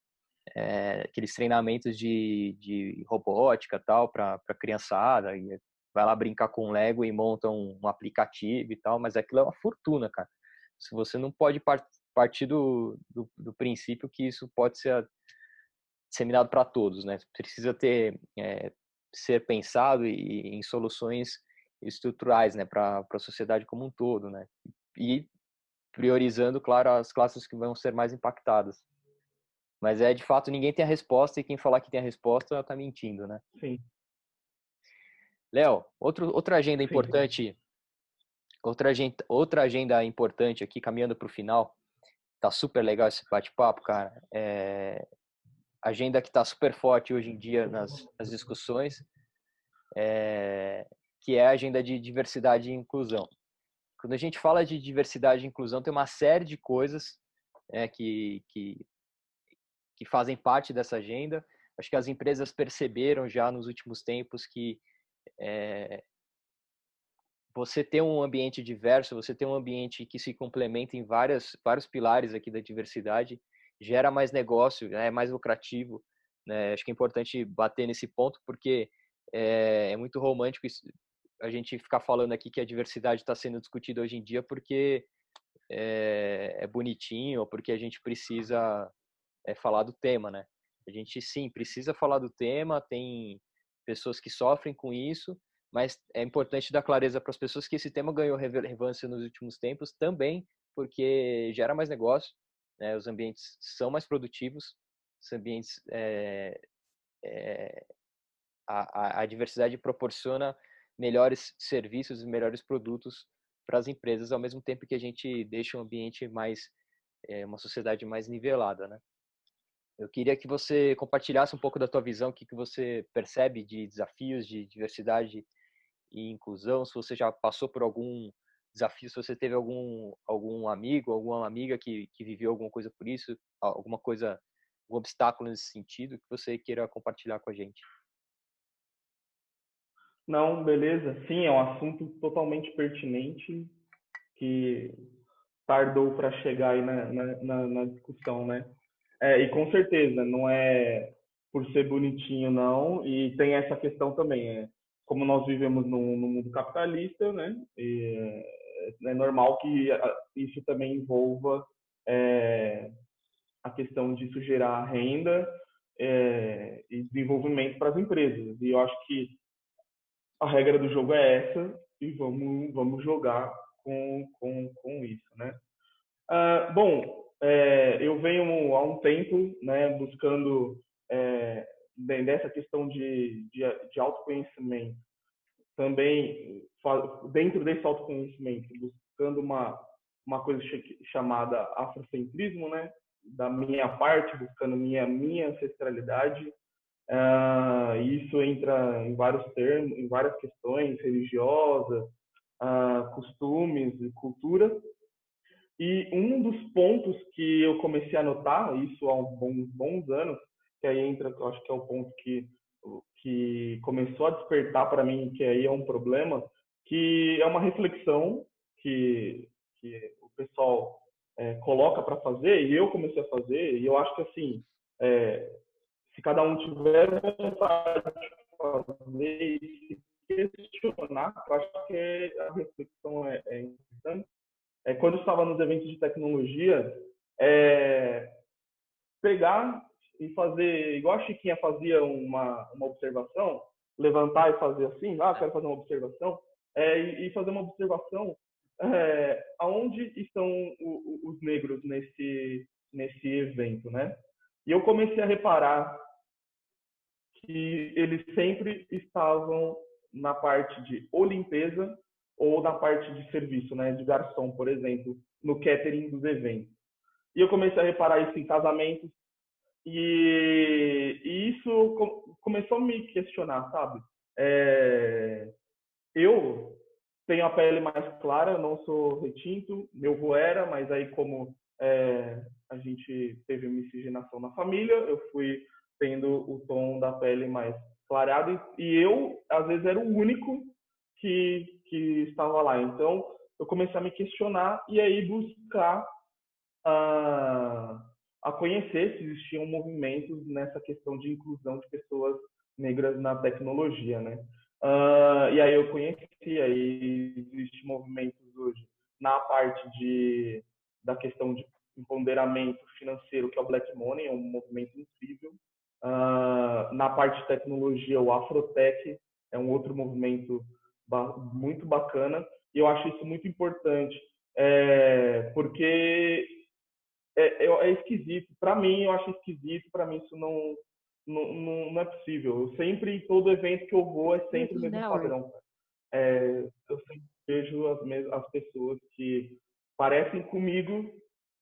é, aqueles treinamentos de, de robótica tal para criançada e vai lá brincar com Lego e monta um, um, aplicativo e tal, mas aquilo é uma fortuna, cara. Se você não pode partir do, do, do princípio que isso pode ser disseminado para todos, né? Precisa ter é, ser pensado em soluções estruturais, né, para a sociedade como um todo, né? E priorizando, claro, as classes que vão ser mais impactadas. Mas é de fato ninguém tem a resposta e quem falar que tem a resposta está mentindo, né? Sim. Léo, outro, outra agenda sim, importante, outra agenda, outra agenda importante aqui caminhando para o final. Tá super legal esse bate-papo, cara. É, agenda que está super forte hoje em dia nas, nas discussões, é, que é a agenda de diversidade e inclusão. Quando a gente fala de diversidade e inclusão, tem uma série de coisas é, que, que, que fazem parte dessa agenda. Acho que as empresas perceberam já nos últimos tempos que é, você ter um ambiente diverso, você ter um ambiente que se complementa em várias, vários pilares aqui da diversidade, gera mais negócio, né, é mais lucrativo. Né? Acho que é importante bater nesse ponto, porque é, é muito romântico a gente ficar falando aqui que a diversidade está sendo discutida hoje em dia porque é, é, bonitinho ou porque a gente precisa é, falar do tema, né? A gente sim precisa falar do tema, tem pessoas que sofrem com isso, mas é importante dar clareza para as pessoas que esse tema ganhou relevância nos últimos tempos também porque gera mais negócio, né? Os ambientes são mais produtivos, os ambientes é, é, a, a diversidade proporciona melhores serviços e melhores produtos para as empresas, ao mesmo tempo que a gente deixa um ambiente mais, é, uma sociedade mais nivelada, né? Eu queria que você compartilhasse um pouco da tua visão, o que, que você percebe de desafios de diversidade e inclusão, se você já passou por algum desafios, se você teve algum, algum amigo, alguma amiga que, que viveu alguma coisa por isso, alguma coisa, algum obstáculo nesse sentido que você queira compartilhar com a gente. Não, beleza. Sim, é um assunto totalmente pertinente que tardou para chegar aí na, na, na, discussão, né? É, e com certeza, não é por ser bonitinho, não. E tem essa questão também, é, como nós vivemos no, no mundo capitalista, né? E, é, é normal que isso também envolva é, a questão de isso gerar renda é, e desenvolvimento para as empresas. E eu acho que a regra do jogo é essa e vamos, vamos jogar com, com, com isso, né? Ah, bom, é, eu venho há um tempo né, buscando é, dessa questão de, de, de autoconhecimento, também dentro desse autoconhecimento, buscando uma, uma coisa chamada afrocentrismo, né? Da minha parte, buscando minha, minha ancestralidade, Uh, isso entra em vários termos, em várias questões religiosas, uh, costumes e cultura. E um dos pontos que eu comecei a notar, isso há bons, bons anos, que aí entra, eu acho que é o ponto que que começou a despertar para mim que aí é um problema, que é uma reflexão que, que o pessoal é, coloca para fazer e eu comecei a fazer e eu acho que assim é, se cada um tiver vontade de fazer e se questionar, eu acho que a reflexão é, é importante. É, quando eu estava nos eventos de tecnologia, é, pegar e fazer, igual a Chiquinha fazia uma, uma observação, levantar e fazer assim, ah, quero fazer uma observação, é, e, fazer uma observação é, aonde estão os negros nesse, nesse evento, né? E eu comecei a reparar que eles sempre estavam na parte de ou limpeza ou na parte de serviço, né, de garçom, por exemplo, no catering dos eventos. E eu comecei a reparar isso em casamentos e, e isso começou a me questionar, sabe? É, eu tenho a pele mais clara, não sou retinto, meu avô era, mas aí como é, a gente teve miscigenação na família, eu fui tendo o tom da pele mais clareado e eu às vezes era o único que que estava lá. Então eu comecei a me questionar e aí buscar a, a conhecer se existiam movimentos nessa questão de inclusão de pessoas negras na tecnologia né? Uh, e aí eu conheci aí existem movimentos hoje na parte de da questão de empoderamento financeiro que é o Black Money é um movimento incrível Uh, na parte de tecnologia, o Afrotech é um outro movimento ba muito bacana e eu acho isso muito importante, é, porque é, é, é esquisito. Para mim, eu acho esquisito, para mim isso não, não, não, não, é possível. Eu sempre, em todo evento que eu vou, é sempre o mesmo padrão. É, eu sempre vejo as, as pessoas que parecem comigo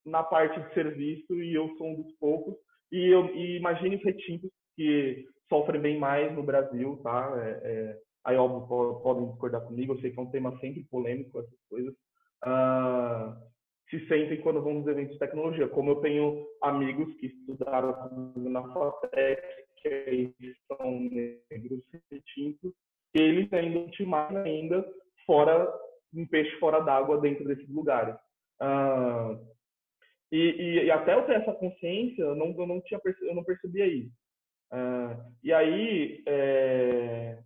na parte de serviço e eu sou um dos poucos e, eu, e imagine os retintos que sofrem bem mais no Brasil, tá? É, é, aí, óbvio, podem discordar comigo, eu sei que é um tema sempre polêmico, essas coisas. Uh, se sentem quando vão nos eventos de tecnologia. Como eu tenho amigos que estudaram na FATEC, que são negros retintos, eles ainda mais ainda fora, um peixe fora d'água dentro desses lugares. Uh, e, e, e, até eu ter essa consciência, eu não, eu não, tinha, eu não percebia isso. Uh, e aí, é,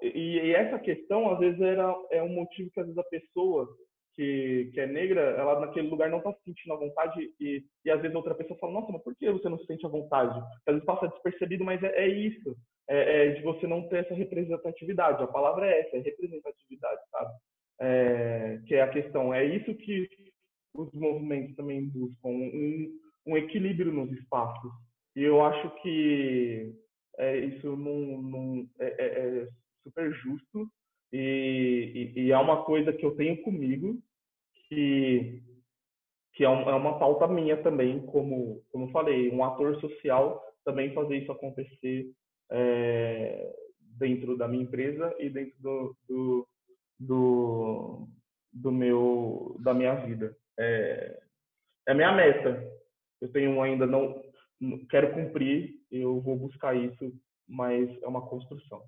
e, e, essa questão, às vezes, era, é um motivo que, às vezes, a pessoa que, que é negra, ela naquele lugar não está se sentindo à vontade e, e, às vezes, outra pessoa fala, nossa, mas por que você não se sente à vontade? Às vezes passa despercebido, mas é, é isso. É, é, de você não ter essa representatividade. A palavra é essa, é representatividade, sabe? É, que é a questão. É isso que os movimentos também buscam um, um equilíbrio nos espaços. E eu acho que é, isso não, é, é, é, super justo e, e, e, é uma coisa que eu tenho comigo que que é, um, é uma pauta minha também, como como falei, um ator social também fazer isso acontecer é, dentro da minha empresa e dentro do, do, do do meu da minha vida. É, é minha meta. Eu tenho ainda não quero cumprir, eu vou buscar isso, mas é uma construção.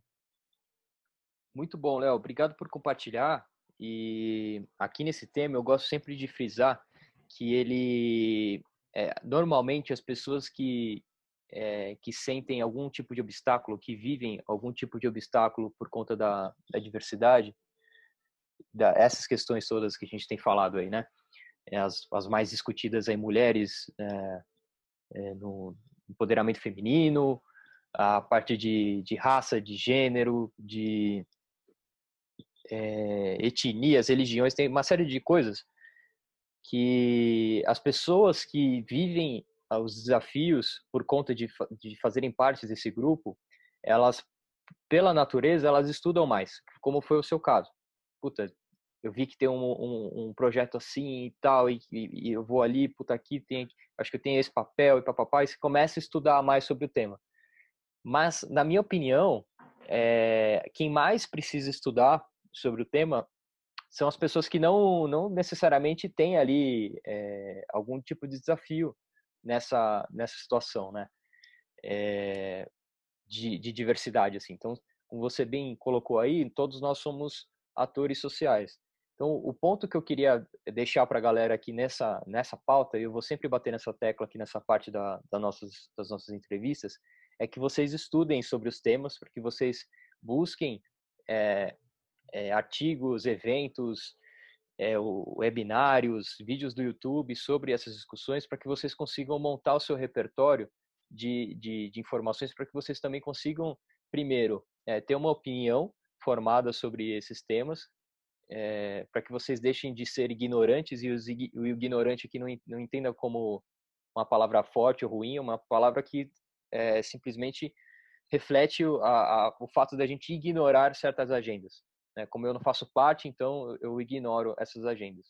Muito bom, Léo. Obrigado por compartilhar. E aqui nesse tema eu gosto sempre de frisar que ele é, normalmente as pessoas que é, que sentem algum tipo de obstáculo, que vivem algum tipo de obstáculo por conta da, da diversidade, da, essas questões todas que a gente tem falado aí, né? É, as, as mais discutidas aí, mulheres é, é, no empoderamento feminino, a parte de, de raça, de gênero, de é, etnias, religiões, tem uma série de coisas que as pessoas que vivem os desafios por conta de, de fazerem parte desse grupo, elas, pela natureza, elas estudam mais, como foi o seu caso. Puta, eu vi que tem um, um, um projeto assim e tal, e, e, e, eu vou ali, puta, aqui tem, acho que eu tenho esse papel e papapá, e você começa a estudar mais sobre o tema. Mas, na minha opinião, é, quem mais precisa estudar sobre o tema são as pessoas que não, não necessariamente têm ali é, algum tipo de desafio nessa, nessa situação, né? É, de, de diversidade, assim. Então, como você bem colocou aí, todos nós somos atores sociais. Então, o ponto que eu queria deixar para a galera aqui nessa, nessa pauta, e eu vou sempre bater nessa tecla aqui nessa parte da, da nossas, das nossas entrevistas, é que vocês estudem sobre os temas, para que vocês busquem é, é, artigos, eventos, é, webinários, vídeos do YouTube sobre essas discussões para que vocês consigam montar o seu repertório de, de, de informações para que vocês também consigam, primeiro, ter uma opinião formada sobre esses temas, é, para que vocês deixem de ser ignorantes e os, o ignorante aqui não, não entenda como uma palavra forte ou ruim, uma palavra que é, simplesmente reflete a, a, o fato da gente ignorar certas agendas. Né? Como eu não faço parte, então eu ignoro essas agendas.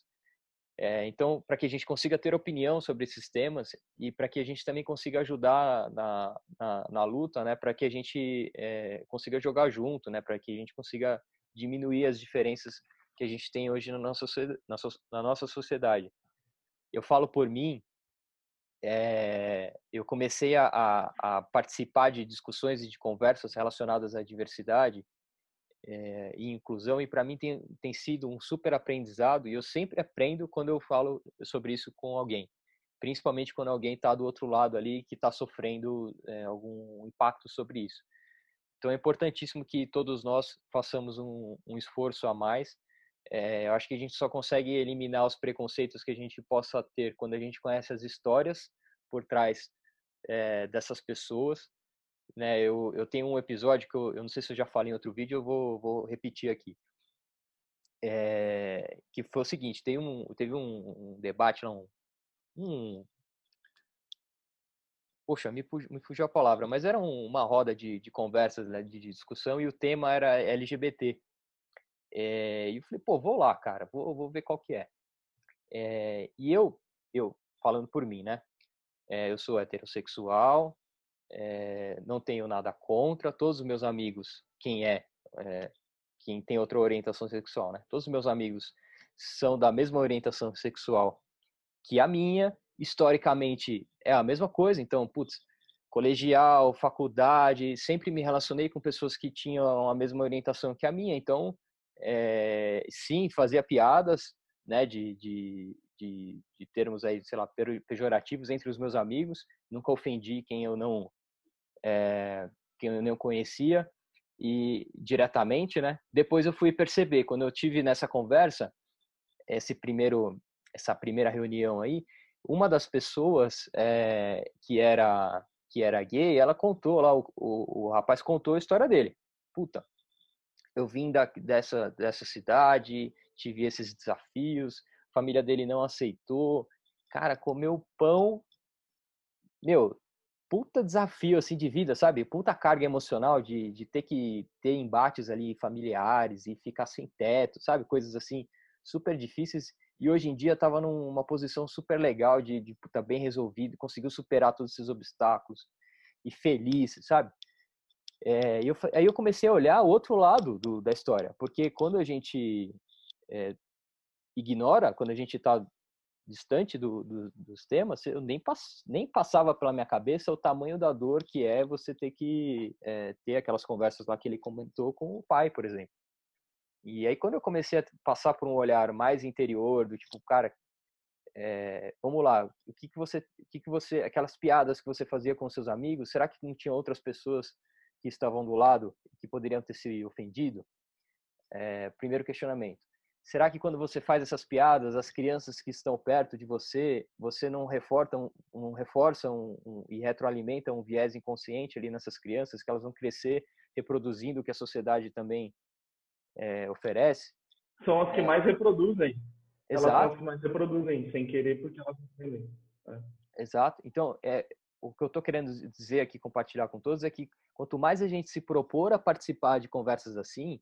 É, então, para que a gente consiga ter opinião sobre esses temas e para que a gente também consiga ajudar na, na, na luta, né, para que a gente é, consiga jogar junto, né, para que a gente consiga diminuir as diferenças que a gente tem hoje na nossa, na nossa sociedade. Eu falo por mim, é, eu comecei a, a, a, participar de discussões e de conversas relacionadas à diversidade é, e inclusão e para mim tem, tem sido um super aprendizado e eu sempre aprendo quando eu falo sobre isso com alguém principalmente quando alguém está do outro lado ali que está sofrendo é, algum impacto sobre isso então é importantíssimo que todos nós façamos um, um esforço a mais é, eu acho que a gente só consegue eliminar os preconceitos que a gente possa ter quando a gente conhece as histórias por trás dessas pessoas né? Eu, eu tenho um episódio que eu, eu não sei se eu já falei em outro vídeo, eu vou, vou repetir aqui. É, que foi o seguinte, um, teve um, um debate, um, um poxa, me, me fugiu a palavra, mas era um, uma roda de, de conversas, né, de, de, discussão, e o tema era LGBT. É, e eu falei, pô, vou lá, cara, vou, vou ver qual que é. é. E eu, eu, falando por mim, né, é, eu sou heterossexual, não tenho nada contra. Todos os meus amigos, quem é, quem tem outra orientação sexual, né? Todos os meus amigos são da mesma orientação sexual que a minha. Historicamente é a mesma coisa, então, putz, colegial, faculdade, sempre me relacionei com pessoas que tinham a mesma orientação que a minha, então, é, sim, fazia piadas, né, de, de, de, de termos aí, sei lá, pejorativos entre os meus amigos, nunca ofendi quem eu não é, que eu não conhecia e diretamente, né? Depois eu fui perceber quando eu tive nessa conversa esse primeiro essa primeira reunião aí, uma das pessoas é, que era que era gay, ela contou lá o, o, o rapaz contou a história dele. Puta, eu vim da, dessa dessa cidade, tive esses desafios, a família dele não aceitou, cara, comeu pão meu, puta desafio assim de vida, sabe? Puta carga emocional de, de ter que ter embates ali familiares e ficar sem teto, sabe? Coisas assim super difíceis. E hoje em dia tava numa posição super legal de, de puta bem resolvido, conseguiu superar todos esses obstáculos e feliz, sabe? É, eu, aí eu comecei a olhar o outro lado do, da história, porque quando a gente é, ignora, quando a gente está distante do, do, dos temas, eu nem, pass, nem passava pela minha cabeça o tamanho da dor que é você ter que é, ter aquelas conversas lá que ele comentou com o pai, por exemplo. E aí quando eu comecei a passar por um olhar mais interior, do tipo, cara, é, vamos lá, o que que você, o que que você, aquelas piadas que você fazia com seus amigos, será que não tinha outras pessoas que estavam do lado que poderiam ter se ofendido? É, primeiro questionamento será que quando você faz essas piadas, as crianças que estão perto de você, você não reforça, um, reforça um, um, e retroalimenta um viés inconsciente ali nessas crianças, que elas vão crescer reproduzindo o que a sociedade também é, oferece? São as que é. mais reproduzem. Exato. Elas são as que mais reproduzem, sem querer, porque elas não entendem. É. Exato. Então, é, o que eu estou querendo dizer aqui, compartilhar com todos, é que quanto mais a gente se propor a participar de conversas assim,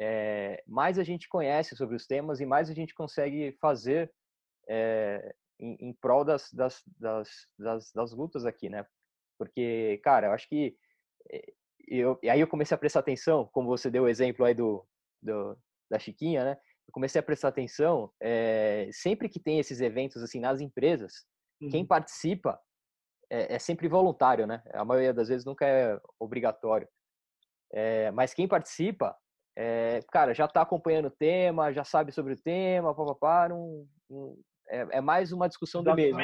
é, mais a gente conhece sobre os temas e mais a gente consegue fazer é, em, em, prol das, das, das, das, das lutas aqui, né? Porque, cara, eu acho que eh, eu, e aí eu comecei a prestar atenção, como você deu o exemplo aí do, do da Chiquinha, né? Eu comecei a prestar atenção é, sempre que tem esses eventos assim nas empresas, uhum. quem participa é, é, sempre voluntário, né? A maioria das vezes nunca é obrigatório. É, mas quem participa é, cara, já está acompanhando o tema, já sabe sobre o tema, papapá, não, não é, é, mais uma discussão do mesmo.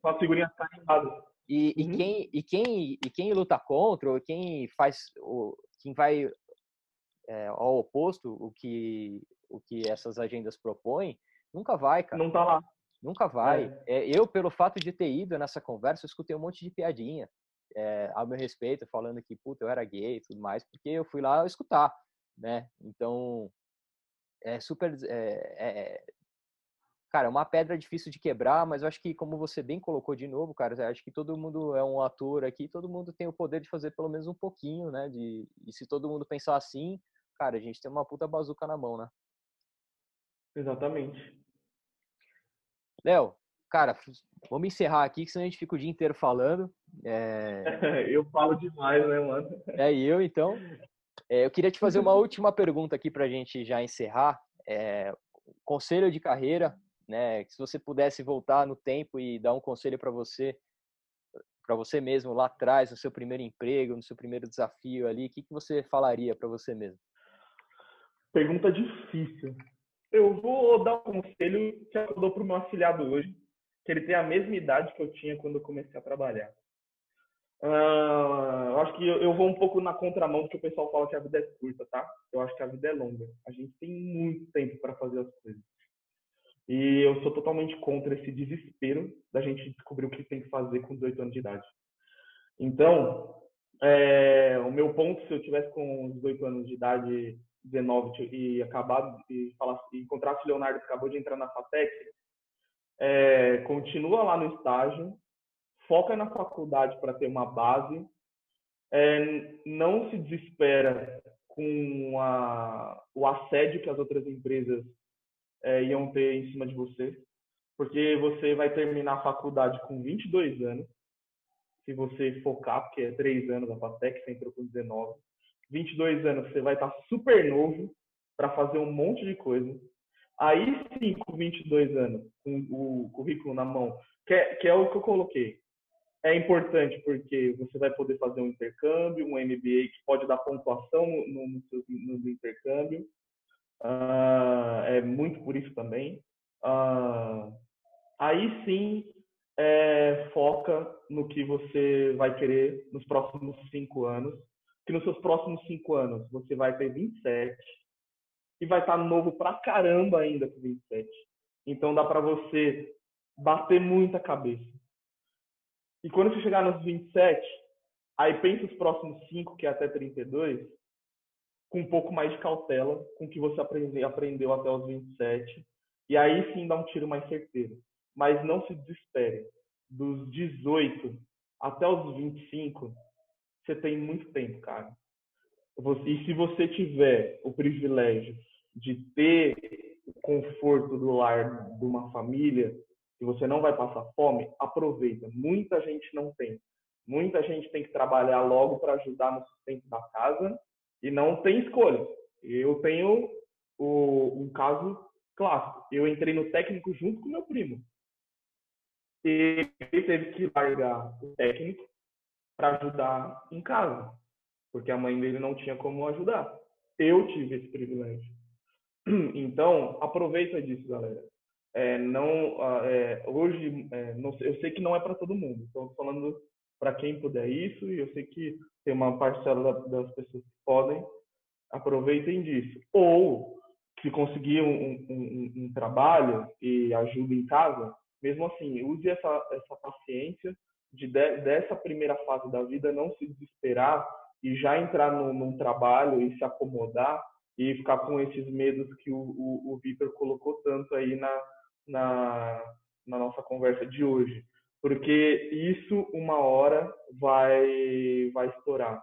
Com a figurinha carimbada. E, uhum. e, quem, e, quem, e quem luta contra, ou quem faz, o, quem vai é, ao oposto o que, o que essas agendas propõem, nunca vai, cara. Não tá lá. Nunca vai. É. é eu, pelo fato de ter ido nessa conversa, eu escutei um monte de piadinha é, ao meu respeito, falando que, puta, eu era gay e tudo mais, porque eu fui lá escutar né? Então, é super. É, é, cara, é uma pedra difícil de quebrar, mas eu acho que, como você bem colocou de novo, cara, acho que todo mundo é um ator aqui, todo mundo tem o poder de fazer pelo menos um pouquinho, né? De, e se todo mundo pensar assim, cara, a gente tem uma puta bazuca na mão, né? Exatamente. Léo, cara, vamos encerrar aqui, que senão a gente fica o dia inteiro falando. É... eu falo demais, né, mano? É eu, então. É, eu queria te fazer uma última pergunta aqui para a gente já encerrar. É, conselho de carreira, né? Se você pudesse voltar no tempo e dar um conselho para você, para você mesmo lá atrás, no seu primeiro emprego, no seu primeiro desafio ali, o que, que você falaria para você mesmo? Pergunta difícil. Eu vou dar um conselho que eu dou para o meu afilhado hoje, que ele tem a mesma idade que eu tinha quando eu comecei a trabalhar. Uh, eu acho que eu, eu, vou um pouco na contramão do que o pessoal fala que a vida é curta, tá? Eu acho que a vida é longa. A gente tem muito tempo para fazer as coisas. E eu sou totalmente contra esse desespero da gente descobrir o que tem que fazer com 18 anos de idade. Então, é, o meu ponto, se eu tivesse com 18 anos de idade, 19, e acabado e, falar, e encontrasse o Leonardo que acabou de entrar na FATEC, é, continua lá no estágio, foca na faculdade para ter uma base, é, não se desespera com a, o assédio que as outras empresas é, iam ter em cima de você, porque você vai terminar a faculdade com 22 anos, se você focar, porque é 3 anos a FATEC, você entrou com 19. 22 anos você vai estar super novo para fazer um monte de coisa. Aí sim, com 22 anos, com o currículo na mão, que é, que é o que eu coloquei, é importante porque você vai poder fazer um intercâmbio, um MBA que pode dar pontuação no, no, no, intercâmbio. Uh, é muito por isso também. Uh, aí sim, é, foca no que você vai querer nos próximos cinco anos. Que nos seus próximos cinco anos você vai ter 27 e vai estar novo pra caramba ainda com 27. Então dá para você bater muita cabeça e quando você chegar nos 27, aí pensa os próximos 5, que é até 32, com um pouco mais de cautela, com o que você aprendeu até os 27. E aí sim dá um tiro mais certeiro. Mas não se desespere. Dos 18 até os 25, você tem muito tempo, cara. E se você tiver o privilégio de ter o conforto do lar de uma família, que você não vai passar fome, aproveita. Muita gente não tem. Muita gente tem que trabalhar logo para ajudar no sustento da casa e não tem escolha. Eu tenho o, um caso clássico. Eu entrei no técnico junto com meu primo. Ele teve que largar o técnico para ajudar em casa, porque a mãe dele não tinha como ajudar. Eu tive esse privilégio. Então, aproveita disso, galera. É, não, é, hoje, é, não, eu sei que não é para todo mundo. Estou falando para quem puder isso e eu sei que tem uma parcela das pessoas que podem. Aproveitem disso. Ou, se conseguir um, um, um trabalho e ajuda em casa, mesmo assim, use essa, essa paciência de, de, dessa primeira fase da vida, não se desesperar e já entrar no, num trabalho e se acomodar e ficar com esses medos que o, o, o Vitor colocou tanto aí na, na, na nossa conversa de hoje. Porque isso, uma hora, vai, vai estourar.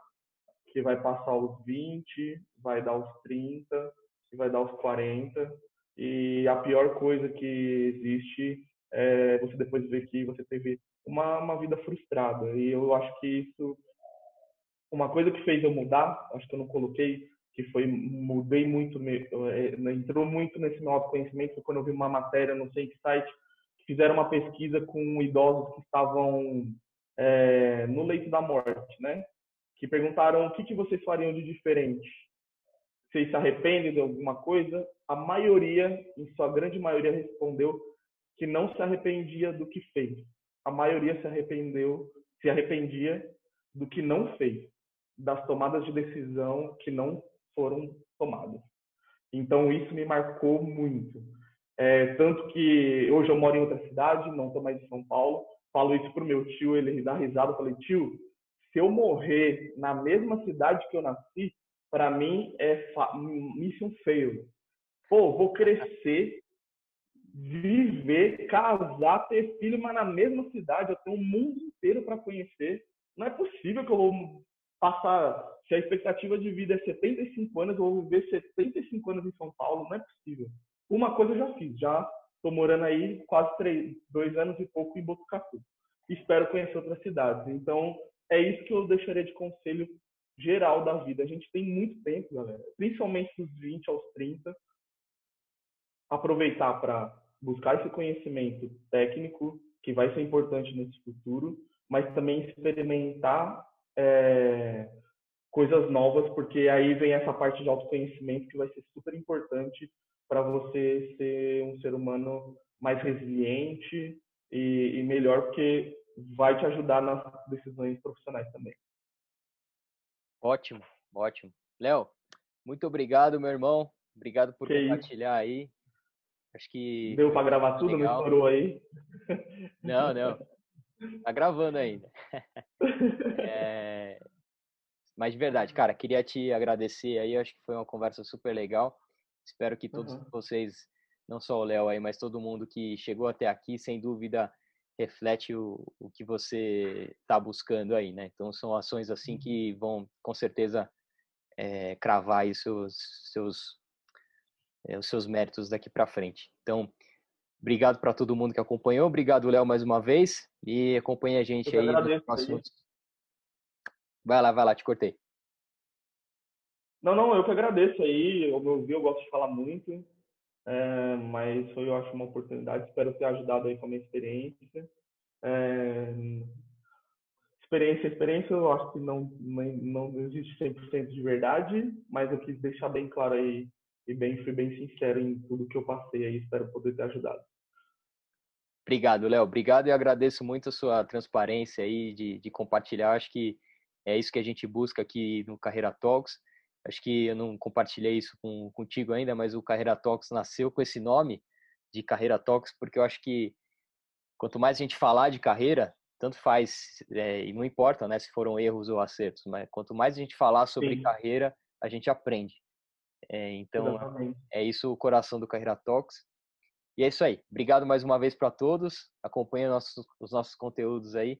Que vai passar os 20, vai dar os 30, vai dar os 40. E a pior coisa que existe é você depois ver que você teve uma, uma vida frustrada. E eu acho que isso, uma coisa que fez eu mudar, acho que eu não coloquei, que foi, mudei muito, é, entrou muito nesse meu autoconhecimento, foi quando eu vi uma matéria, não sei que site, que fizeram uma pesquisa com idosos que estavam é, no leito da morte, né? Que perguntaram o que, que vocês fariam de diferente. Vocês se arrependem de alguma coisa? A maioria, em sua grande maioria, respondeu que não se arrependia do que fez. A maioria se arrependeu, se arrependia do que não fez, das tomadas de decisão que não foram tomadas. Então isso me marcou muito. É, tanto que hoje eu moro em outra cidade, não estou mais em São Paulo. Falo isso pro meu tio, ele dá risada. Falei, tio, se eu morrer na mesma cidade que eu nasci, para mim é mission fail. Pô, vou crescer, viver, casar, ter filho, mas na mesma cidade, eu tenho um mundo inteiro para conhecer. Não é possível que eu vou passar, se a expectativa de vida é 75 anos, eu vou viver 75 anos em São Paulo, não é possível. Uma coisa eu já fiz, já estou morando aí quase três, dois anos e pouco em Botucatu. Espero conhecer outras cidades. Então, é isso que eu deixaria de conselho geral da vida. A gente tem muito tempo, galera, principalmente dos 20 aos 30, aproveitar para buscar esse conhecimento técnico que vai ser importante nesse futuro, mas também experimentar é, coisas novas, porque aí vem essa parte de autoconhecimento que vai ser super importante para você ser um ser humano mais resiliente e, e, melhor, porque vai te ajudar nas decisões profissionais também. Ótimo, ótimo. Léo, muito obrigado, meu irmão. Obrigado por que compartilhar isso? aí. Acho que. Deu para gravar tudo, legal. não estourou aí? Não, não. Tá gravando ainda. É... Mas de verdade, cara, queria te agradecer aí. Acho que foi uma conversa super legal. Espero que todos uhum. vocês, não só o Léo aí, mas todo mundo que chegou até aqui, sem dúvida, reflete o, o que você está buscando aí, né? Então são ações assim que vão com certeza é, cravar aí seus, seus, é, os seus méritos daqui para frente. Então, obrigado para todo mundo que acompanhou, obrigado Léo mais uma vez e acompanhe a gente aí nos próximos. Vai lá, vai lá, te cortei. Não, não, eu que agradeço aí. Eu me ouvi, eu gosto de falar muito, é, mas foi, eu acho, uma oportunidade. Espero ter ajudado aí com a minha experiência. É, experiência, experiência, eu acho que não, não, não existe 100% de verdade, mas eu quis deixar bem claro aí e bem, fui bem sincero em tudo que eu passei aí. Espero poder ter ajudado. Obrigado, Léo. Obrigado e agradeço muito a sua transparência aí de, de compartilhar. Acho que é isso que a gente busca aqui no Carreira Talks. Acho que eu não compartilhei isso com, contigo ainda, mas o Carreira Talks nasceu com esse nome de Carreira Talks, porque eu acho que quanto mais a gente falar de carreira, tanto faz, é, e não importa né, se foram erros ou acertos, mas quanto mais a gente falar sobre Sim. carreira, a gente aprende. É, então, Exatamente. é isso o coração do Carreira Talks. E é isso aí. Obrigado mais uma vez para todos. Acompanhem nossos, os nossos conteúdos aí.